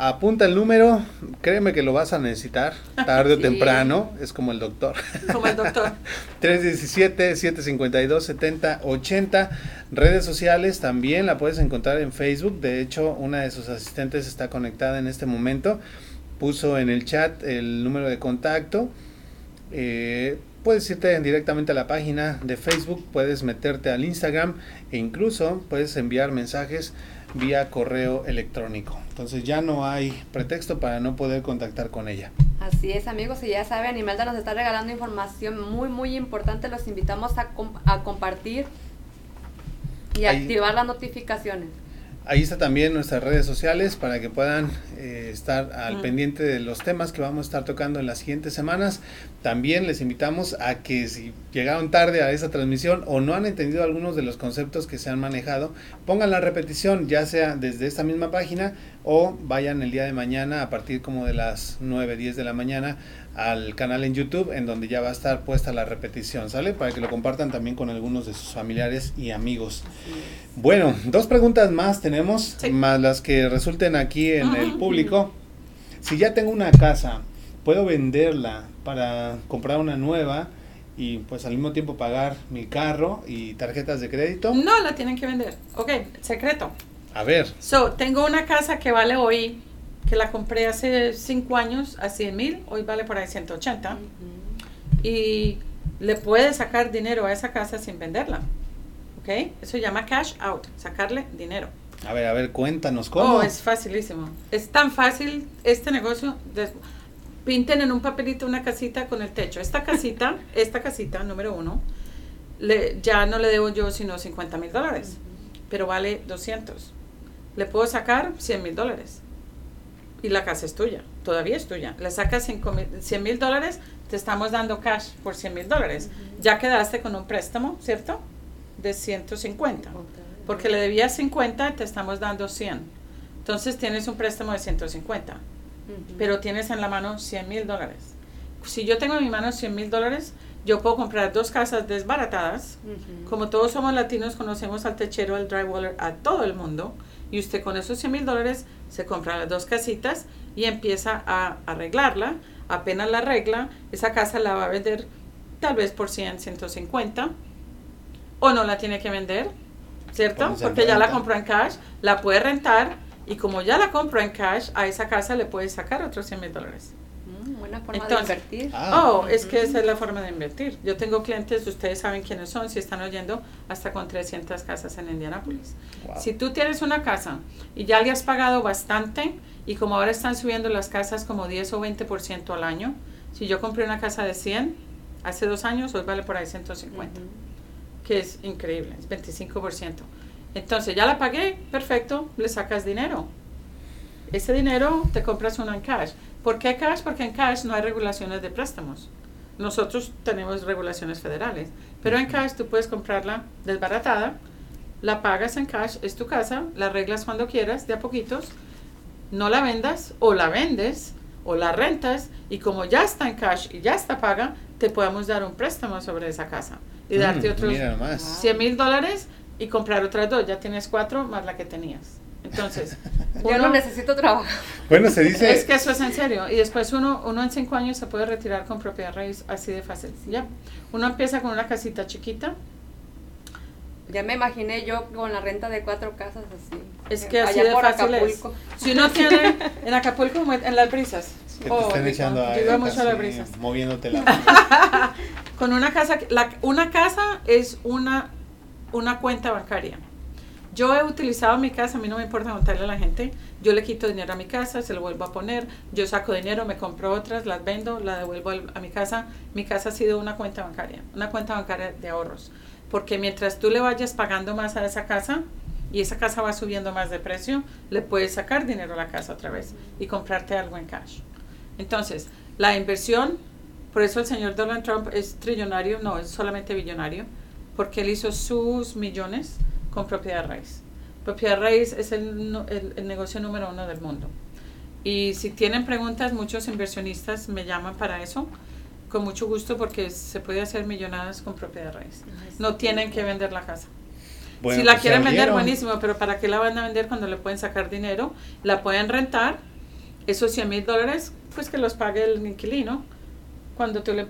Apunta el número, créeme que lo vas a necesitar tarde o temprano, es como el doctor. Como el doctor. 317-752-7080. Redes sociales también la puedes encontrar en Facebook. De hecho, una de sus asistentes está conectada en este momento. Puso en el chat el número de contacto. Eh, puedes irte directamente a la página de Facebook, puedes meterte al Instagram e incluso puedes enviar mensajes vía correo electrónico. Entonces ya no hay pretexto para no poder contactar con ella. Así es, amigos, y ya saben, Imelda nos está regalando información muy, muy importante. Los invitamos a, a compartir y activar las notificaciones. Ahí está también nuestras redes sociales para que puedan eh, estar al pendiente de los temas que vamos a estar tocando en las siguientes semanas. También les invitamos a que si llegaron tarde a esa transmisión o no han entendido algunos de los conceptos que se han manejado, pongan la repetición ya sea desde esta misma página o vayan el día de mañana a partir como de las 9, 10 de la mañana al canal en YouTube en donde ya va a estar puesta la repetición, ¿sale? Para que lo compartan también con algunos de sus familiares y amigos. Bueno, dos preguntas más tenemos, más las que resulten aquí en el público. Si ya tengo una casa, ¿puedo venderla para comprar una nueva? y pues al mismo tiempo pagar mi carro y tarjetas de crédito. No, la tienen que vender. Ok, secreto. A ver. So, tengo una casa que vale hoy que la compré hace 5 años a 100 mil, hoy vale por ahí 180. Y le puede sacar dinero a esa casa sin venderla. ¿Ok? Eso se llama cash out, sacarle dinero. A ver, a ver, cuéntanos cómo. Oh, es facilísimo. Es tan fácil este negocio. pinten en un papelito una casita con el techo. Esta casita, esta casita, número uno, le, ya no le debo yo sino 50 mil dólares, pero vale 200. Le puedo sacar 100 mil dólares y la casa es tuya, todavía es tuya. Le sacas 100 mil dólares, te estamos dando cash por 100 mil dólares. Ya quedaste con un préstamo, ¿cierto? De 150. Porque le debías 50, te estamos dando 100. Entonces tienes un préstamo de 150. Pero tienes en la mano 100 mil dólares. Si yo tengo en mi mano 100 mil dólares, yo puedo comprar dos casas desbaratadas. Como todos somos latinos, conocemos al techero, al drywaller, a todo el mundo. Y usted con esos 100 mil dólares se compra las dos casitas y empieza a arreglarla. Apenas la arregla, esa casa la va a vender tal vez por 100, 150 o no la tiene que vender, ¿cierto? Porque ya la compró en cash, la puede rentar y como ya la compró en cash, a esa casa le puede sacar otros 100 mil dólares. Buena forma de invertir. Ah. Oh, es que esa es la forma de invertir. Yo tengo clientes, ustedes saben quiénes son, si están oyendo, hasta con 300 casas en Indianápolis. Si tú tienes una casa y ya le has pagado bastante, y como ahora están subiendo las casas como 10 o 20% al año, si yo compré una casa de 100 hace dos años, hoy vale por ahí 150, que es increíble, es 25%. Entonces ya la pagué, perfecto, le sacas dinero. Ese dinero te compras uno en cash. ¿Por qué cash? Porque en cash no hay regulaciones de préstamos. Nosotros tenemos regulaciones federales, pero en cash tú puedes comprarla desbaratada, la pagas en cash, es tu casa, la arreglas cuando quieras, de a poquitos, no la vendas o la vendes o la rentas y como ya está en cash y ya está paga, te podemos dar un préstamo sobre esa casa y mm, darte otros 100 mil dólares y comprar otras dos, ya tienes cuatro más la que tenías. Entonces, yo no necesito trabajo. Bueno, se dice. Es que eso es en serio. Y después uno, uno en cinco años se puede retirar con propiedad raíz así de fácil. Ya. Uno empieza con una casita chiquita. Ya me imaginé yo con la renta de cuatro casas así. Es que así de fácil es. Si uno tiene en Acapulco, en las brisas. Que te estén echando a mucho las brisas. Moviéndote la Con una casa, la, una casa es una, una cuenta bancaria. Yo he utilizado mi casa, a mí no me importa contarle a la gente, yo le quito dinero a mi casa, se lo vuelvo a poner, yo saco dinero, me compro otras, las vendo, la devuelvo a mi casa. Mi casa ha sido una cuenta bancaria, una cuenta bancaria de ahorros. Porque mientras tú le vayas pagando más a esa casa, y esa casa va subiendo más de precio, le puedes sacar dinero a la casa otra vez y comprarte algo en cash. Entonces, la inversión, por eso el señor Donald Trump es trillonario, no, es solamente billonario, porque él hizo sus millones con propiedad raíz. Propiedad raíz es el, no- el- el negocio número uno del mundo. Y si tienen preguntas, muchos inversionistas me llaman para eso, con mucho gusto, porque se puede hacer millonadas con propiedad raíz. No tienen que vender la casa. Bueno, si la pues quieren vender, buenísimo, pero ¿para qué la van a vender cuando le pueden sacar dinero? La pueden rentar, esos 100 mil dólares, pues que los pague el inquilino. Cuando tú le...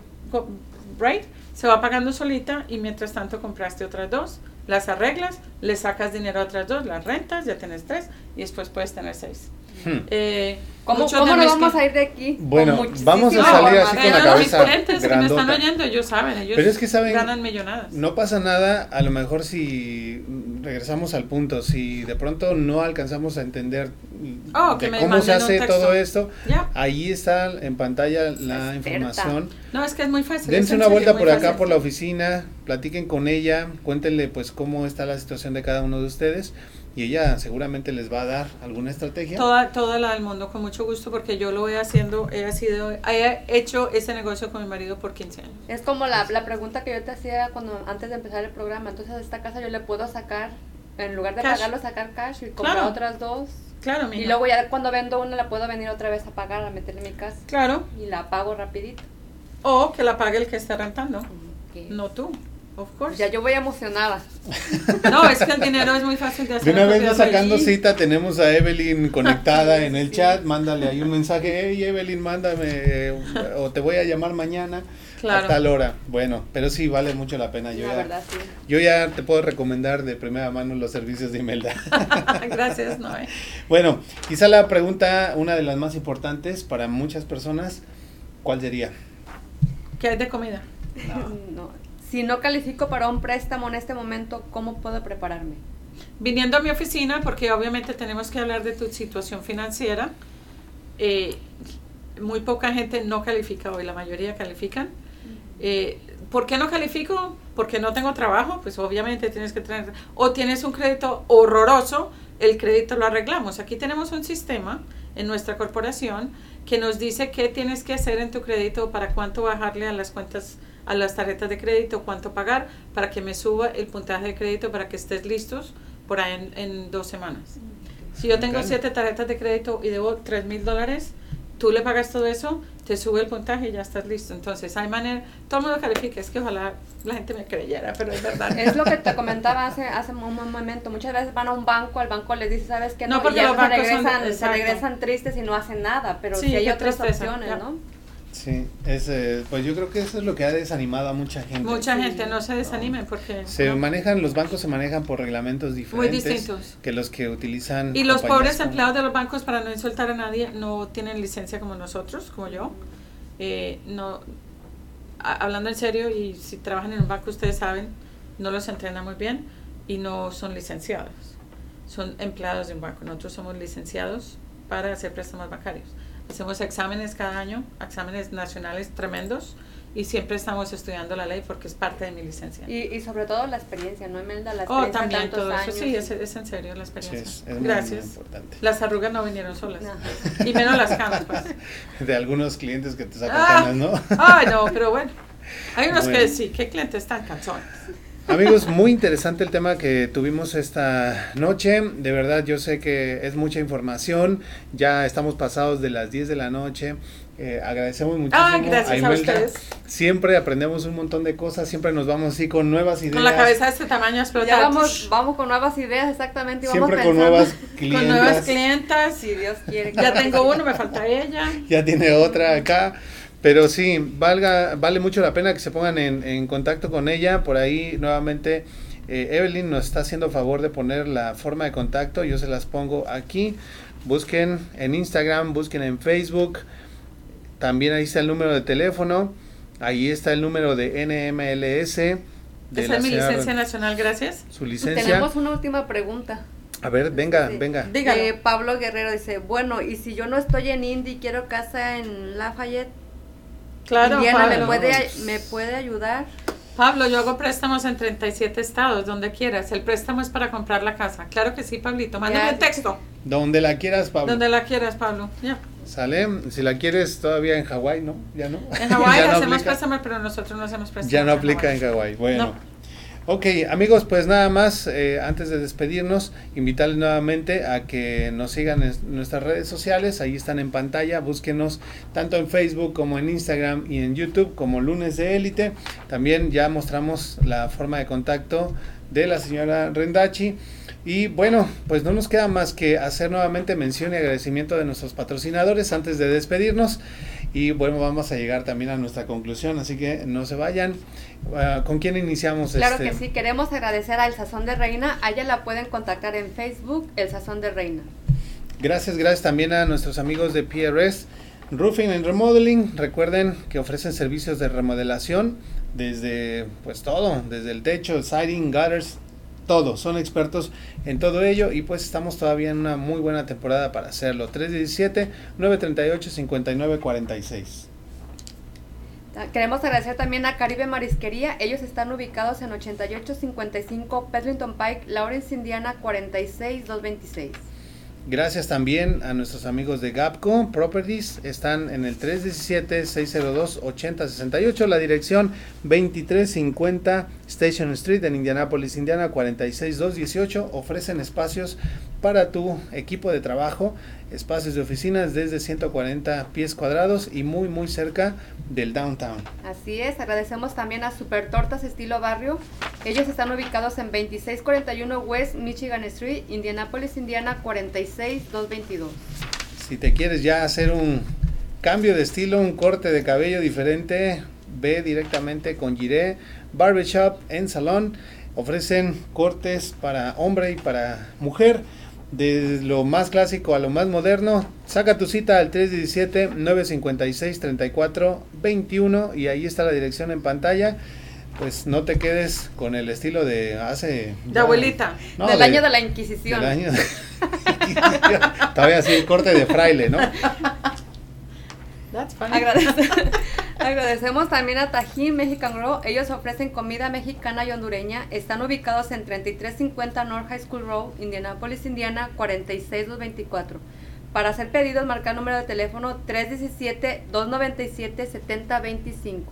Right? Se va pagando solita y mientras tanto compraste otras dos, las arreglas, le sacas dinero a otras dos, las rentas, ya tienes tres y después puedes tener seis. Hmm. Eh, ¿Cómo, mis vamos a ir de aquí? Bueno, vamos a salir así con la. Ellos, mis cabeza clientes que me están oyendo, ellos saben, ellos Pero es que saben- ganan millonadas. No pasa nada, a lo mejor si regresamos al punto, si de pronto no alcanzamos a entender Oh, de cómo se hace todo esto, ahí está en pantalla la Experta. información. No, es que es muy fácil. Dense en una vuelta por acá fácil. por la oficina, platiquen con ella, cuéntenle pues cómo está la situación de cada uno de ustedes y ella seguramente les va a dar alguna estrategia. Toda, toda la del mundo, con mucho gusto, porque yo lo voy haciendo, he, sido, he hecho ese negocio con mi marido por 15 años. Es como la, la pregunta que yo te hacía cuando antes de empezar el programa. Entonces, a esta casa yo le puedo sacar, en lugar de Cash. pagarlo, sacar cash y comprar Claro. otras dos. Claro, mija. Y luego ya cuando vendo una la puedo venir otra vez a pagar, a meterle en mi casa. Claro. Y la pago rapidito. O que la pague el que está rentando, Que- no tú, of course. Ya yo voy emocionada. No, es que el dinero es muy fácil de hacer. De una vez ya sacando cita, tenemos a Evelyn conectada en el Sí. chat, mándale ahí un mensaje, hey Evelyn, mándame, o te voy a llamar mañana Claro. a tal hora. Bueno, pero sí vale mucho la pena. Yo la ya, verdad, sí. yo ya te puedo recomendar de primera mano los servicios de Imelda. Gracias, Noé. bueno, quizá la pregunta, una de las más importantes para muchas personas, ¿cuál sería? ¿Qué hay de comida? No. Si no califico para un préstamo en este momento, ¿cómo puedo prepararme? Viniendo a mi oficina, porque obviamente tenemos que hablar de tu situación financiera. eh, muy poca gente no califica hoy, la mayoría califican. Eh, ¿Por qué no califico? Porque no tengo trabajo, pues obviamente tienes que tener, o tienes un crédito horroroso, el crédito lo arreglamos. Aquí tenemos un sistema en nuestra corporación que nos dice qué tienes que hacer en tu crédito, para cuánto bajarle a las cuentas, a las tarjetas de crédito, cuánto pagar, para que me suba el puntaje de crédito, para que estés listos por ahí en, en dos semanas. Si yo tengo siete tarjetas de crédito y debo tres mil dólares, tú le pagas todo eso, te sube el puntaje y ya estás listo. Entonces, hay manera, todo el mundo califica, es que ojalá la gente me creyera, pero es verdad. Es lo que te comentaba hace, hace un momento. Muchas veces van a un banco, al banco les dice, ¿sabes qué? No, porque y los se bancos son- regresan, se regresan tristes y no hacen nada. Pero Sí, si hay otras tristeza, opciones, ya. ¿no? Sí, es, eh, pues yo creo que eso es lo que ha desanimado a mucha gente. Mucha Sí. gente no se desanimen porque... Se ¿no? manejan, los bancos se manejan por reglamentos diferentes distintos. que los que utilizan. Y los pobres como- empleados de los bancos, para no insultar a nadie, no tienen licencia como nosotros, como yo. Eh, no, a- hablando en serio, y si trabajan en un banco, ustedes saben, no los entrenan muy bien y no son licenciados. Son empleados de un banco. Nosotros somos licenciados para hacer préstamos bancarios. Hacemos exámenes cada año, exámenes nacionales tremendos, y siempre estamos estudiando la ley porque es parte de mi licencia. Y, y sobre todo la experiencia, ¿no, Imelda? La Oh, experiencia de también tantos todo eso, años. sí, es, es en serio la Sí, experiencia. es, es muy, muy Gracias. importante. Las arrugas no vinieron solas. Y menos las canas, pues. De algunos clientes que te sacan Ah. canas, ¿no? Ay, no, pero bueno. Hay unos Bueno. que sí, ¿qué clientes tan canzones? Amigos, muy interesante el tema que tuvimos esta noche. De verdad, yo sé que es mucha información. Ya estamos pasados de las 10 de la noche. Eh, agradecemos muchísimo Ay, gracias a Imelda. ustedes. Siempre aprendemos un montón de cosas. Siempre nos vamos así con nuevas ideas. Con la cabeza de este tamaño explotada. Ya vamos, vamos con nuevas ideas, exactamente. y Vamos Siempre con pensando, nuevas Con clientas. nuevas clientas. Si Dios quiere. Ya tengo uno, me falta ella. ya tiene otra acá. Pero sí, valga, vale mucho la pena que se pongan en, en contacto con ella. Por ahí nuevamente eh, Evelyn nos está haciendo favor de poner la forma de contacto. Yo se las pongo aquí. Busquen en Instagram, busquen en Facebook. También ahí está el número de teléfono. Ahí está el número de NMLS. De Esa es mi señora- licencia nacional, gracias. Su licencia. Tenemos una última pregunta. A ver, venga, Sí. venga. Eh, Pablo Guerrero dice, bueno, y si yo no estoy en Indy y quiero casa en Lafayette, Claro, Indiana, ¿me Pablo. puede, ¿me puede ayudar? Pablo, yo hago préstamos en 37 estados, donde quieras. El préstamo es para comprar la casa. Claro que sí, Pablito. Mándame Ya. el texto. Donde la quieras, Pablo. Donde la quieras, Pablo. Ya. Sale, si la quieres todavía en Hawái, ¿no? Ya no. En Hawái no hacemos aplica. préstamos, pero nosotros no hacemos préstamos. Ya no aplica en Hawái. Hawái. Bueno. No. Ok, amigos, pues nada más, eh, antes de despedirnos, invitarles nuevamente a que nos sigan en nuestras redes sociales, ahí están en pantalla, búsquenos tanto en Facebook como en Instagram y en YouTube como Lunes de Élite. También ya mostramos la forma de contacto de la señora Rendachi. Y bueno, pues no nos queda más que hacer nuevamente mención y agradecimiento de nuestros patrocinadores antes de despedirnos. Y bueno, vamos a llegar también a nuestra conclusión, así que no se vayan. Ah, ¿Con quién iniciamos? Claro este? que sí, queremos agradecer a El Sazón de Reina. A ella la pueden contactar en Facebook, El Sazón de Reina. Gracias, gracias también a nuestros amigos de PRS Roofing and Remodeling. Recuerden que ofrecen servicios de remodelación desde pues todo, desde el techo, el siding, gutters, todo. Son expertos en todo ello y pues estamos todavía en una muy buena temporada para hacerlo. 317 938 5946. Ta- Queremos agradecer también a Caribe Marisquería. Ellos están ubicados en 8855 Pedlington Pike, Lawrence, Indiana 46226. Gracias también a nuestros amigos de Gapco Properties. Están en el 317-602-8068, la dirección 2350 Station Street en Indianapolis, Indiana 46218. Ofrecen espacios para tu equipo de trabajo, espacios de oficinas desde 140 pies cuadrados y muy muy cerca del downtown. Así es, agradecemos también a Super Tortas Estilo Barrio. Ellos están ubicados en 2641 West Michigan Street, Indianapolis, Indiana 46222. Si te quieres ya hacer un cambio de estilo, un corte de cabello diferente, ve directamente con Giré Barbershop en Salón. Ofrecen cortes para hombre y para mujer. De lo más clásico a lo más moderno, saca tu cita al 317-956-3421 y ahí está la dirección en pantalla. Pues no te quedes con el estilo de hace... De ya- abuelita. no, Del de- año de la Inquisición. del año de- Todavía así corte de fraile, ¿no? That's funny. Agradece- Agradecemos también a Tajín Mexican Grow. Ellos ofrecen comida mexicana y hondureña. Están ubicados en 3350 North High School Road, Indianapolis, Indiana 46224. Para hacer pedidos, marca el número de teléfono 317-297-7025.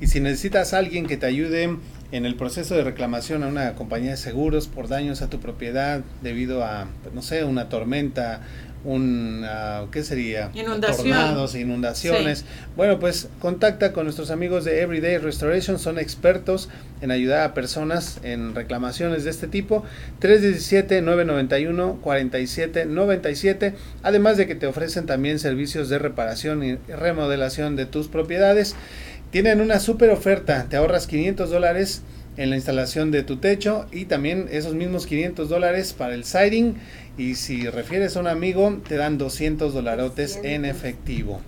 Y si necesitas a alguien que te ayude en el proceso de reclamación a una compañía de seguros por daños a tu propiedad debido a, pues, no sé, una tormenta, un, ah, ¿qué sería? Inundación. Tornados, inundaciones. Bueno, pues contacta con nuestros amigos de Everyday Restoration, son expertos en ayudar a personas en reclamaciones de este tipo. 317-991-4797, además de que te ofrecen también servicios de reparación y remodelación de tus propiedades. Tienen una super oferta, te ahorras 500 dólares en la instalación de tu techo y también esos mismos 500 dólares para el siding y si refieres a un amigo te dan 200 dolarotes en 200. efectivo.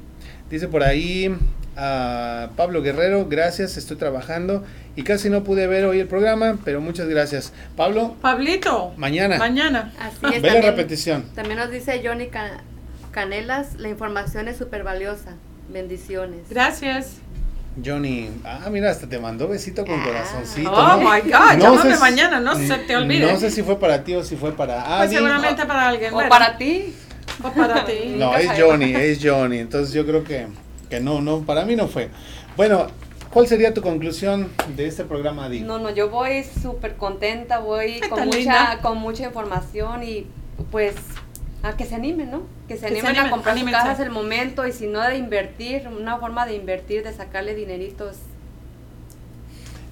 Dice por ahí a Pablo Guerrero, gracias, estoy trabajando y casi no pude ver hoy el programa, pero muchas gracias. Pablo, Pablito. mañana, Mañana. Así es. ve la también- repetición. También nos dice Johnny Ca- Canelas, la información es súper valiosa. Bendiciones. Gracias. Johnny, ah, mira, hasta te mandó besito con Ah. corazoncito. Oh ¿no? my God, llámame si- mañana, no se te olvide. No sé si fue para ti o si fue para Pues Adi. seguramente para alguien. O bueno, para ti. O para ti. No, es. Johnny, es Johnny. Entonces yo creo que, que no, no, para mí no fue. Bueno, ¿cuál sería tu conclusión de este programa, Adi? No, no, yo voy súper contenta, voy Ay, con mucha, con mucha información y pues a que se animen, ¿no? Que se Que se animen animen, a comprar su casa es el momento y si no de invertir, una forma de invertir, de sacarle dineritos.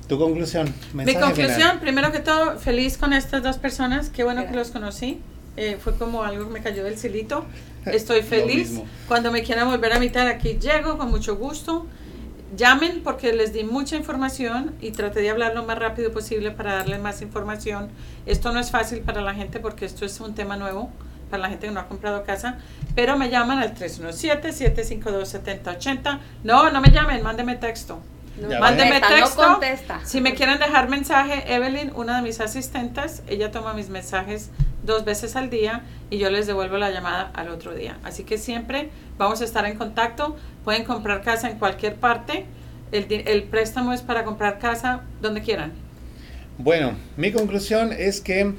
Tu conclusión. Mi conclusión, final. primero que todo, feliz con estas dos personas. Qué bueno que los conocí. Eh, fue como algo que me cayó del cilito. Estoy feliz. Cuando me quieran volver a invitar aquí, llego con mucho gusto. Llamen porque les di mucha información y traté de hablar lo más rápido posible para darles más información. Esto no es fácil para la gente porque esto es un tema nuevo para la gente que no ha comprado casa, pero me llaman al 317-752-7080. No, no me llamen, texto. No, Mándeme contesta, texto. No contesta. Si me quieren dejar mensaje, Evelyn, una de mis asistentes, ella toma mis mensajes dos veces al día y yo les devuelvo la llamada al otro día. Así que siempre vamos a estar en contacto. Pueden comprar casa en cualquier parte. El, el préstamo es para comprar casa donde quieran. Bueno, mi conclusión es que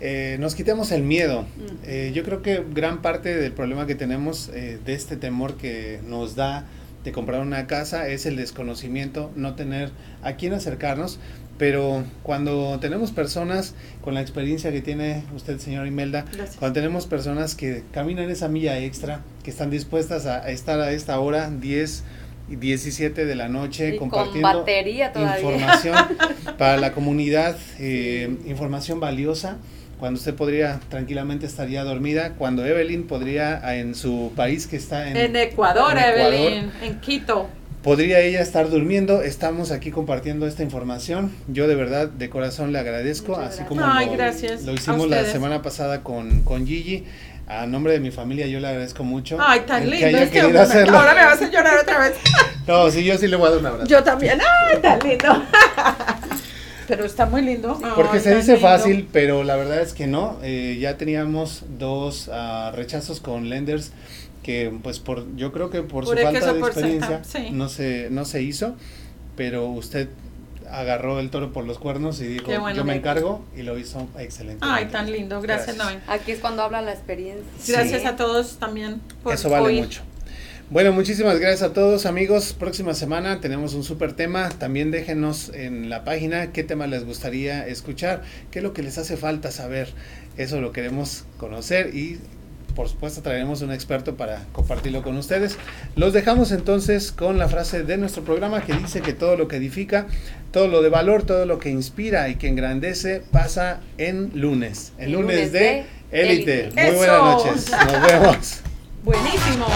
eh, nos quitemos el miedo. Eh, yo creo que gran parte del problema que tenemos eh, de este temor que nos da de comprar una casa es el desconocimiento, no tener a quién acercarnos. Pero cuando tenemos personas con la experiencia que tiene usted, señor Imelda, Gracias. cuando tenemos personas que caminan esa milla extra, que están dispuestas a, estar a esta hora, 10 y 17 de la noche, Y compartiendo información para la comunidad, eh, información valiosa, cuando usted podría tranquilamente estar ya dormida, cuando Evelyn podría ah, en su país que está en, En Ecuador, en Ecuador, Evelyn, en Quito. podría ella estar durmiendo. Estamos aquí compartiendo esta información. Yo de verdad, de corazón le agradezco, Muchas así gracias. como Ay, lo, lo hicimos la semana pasada con, con Gigi. A nombre de mi familia yo le agradezco mucho. Ay, tan lindo. Que haya este querido hombre. hacerlo. Ahora me vas a llorar otra vez. No, sí, yo sí le voy a dar un abrazo. Yo también. Ay, tan lindo. Pero está muy lindo. Porque Ay, se dice lindo. fácil, pero la verdad es que no. Eh, ya teníamos dos ah, rechazos con lenders que, pues, por yo creo que por, Por su falta de experiencia sí. no se no se hizo. Pero usted agarró el toro por los cuernos y dijo, bueno. yo me encargo y lo hizo excelente. Ay, tan lindo. Gracias, Noé. Aquí es cuando habla la experiencia. Gracias Sí. a todos también por Eso vale oír. mucho. Bueno, muchísimas gracias a todos amigos. Próxima semana tenemos un súper tema. También déjenos en la página qué tema les gustaría escuchar, qué es lo que les hace falta saber. Eso lo queremos conocer y por supuesto traeremos un experto para compartirlo con ustedes. Los dejamos entonces con la frase de nuestro programa que dice que todo lo que edifica, todo lo de valor, todo lo que inspira y que engrandece pasa en lunes. El El lunes, lunes de Élite. Muy buenas noches. Nos vemos. Buenísimo.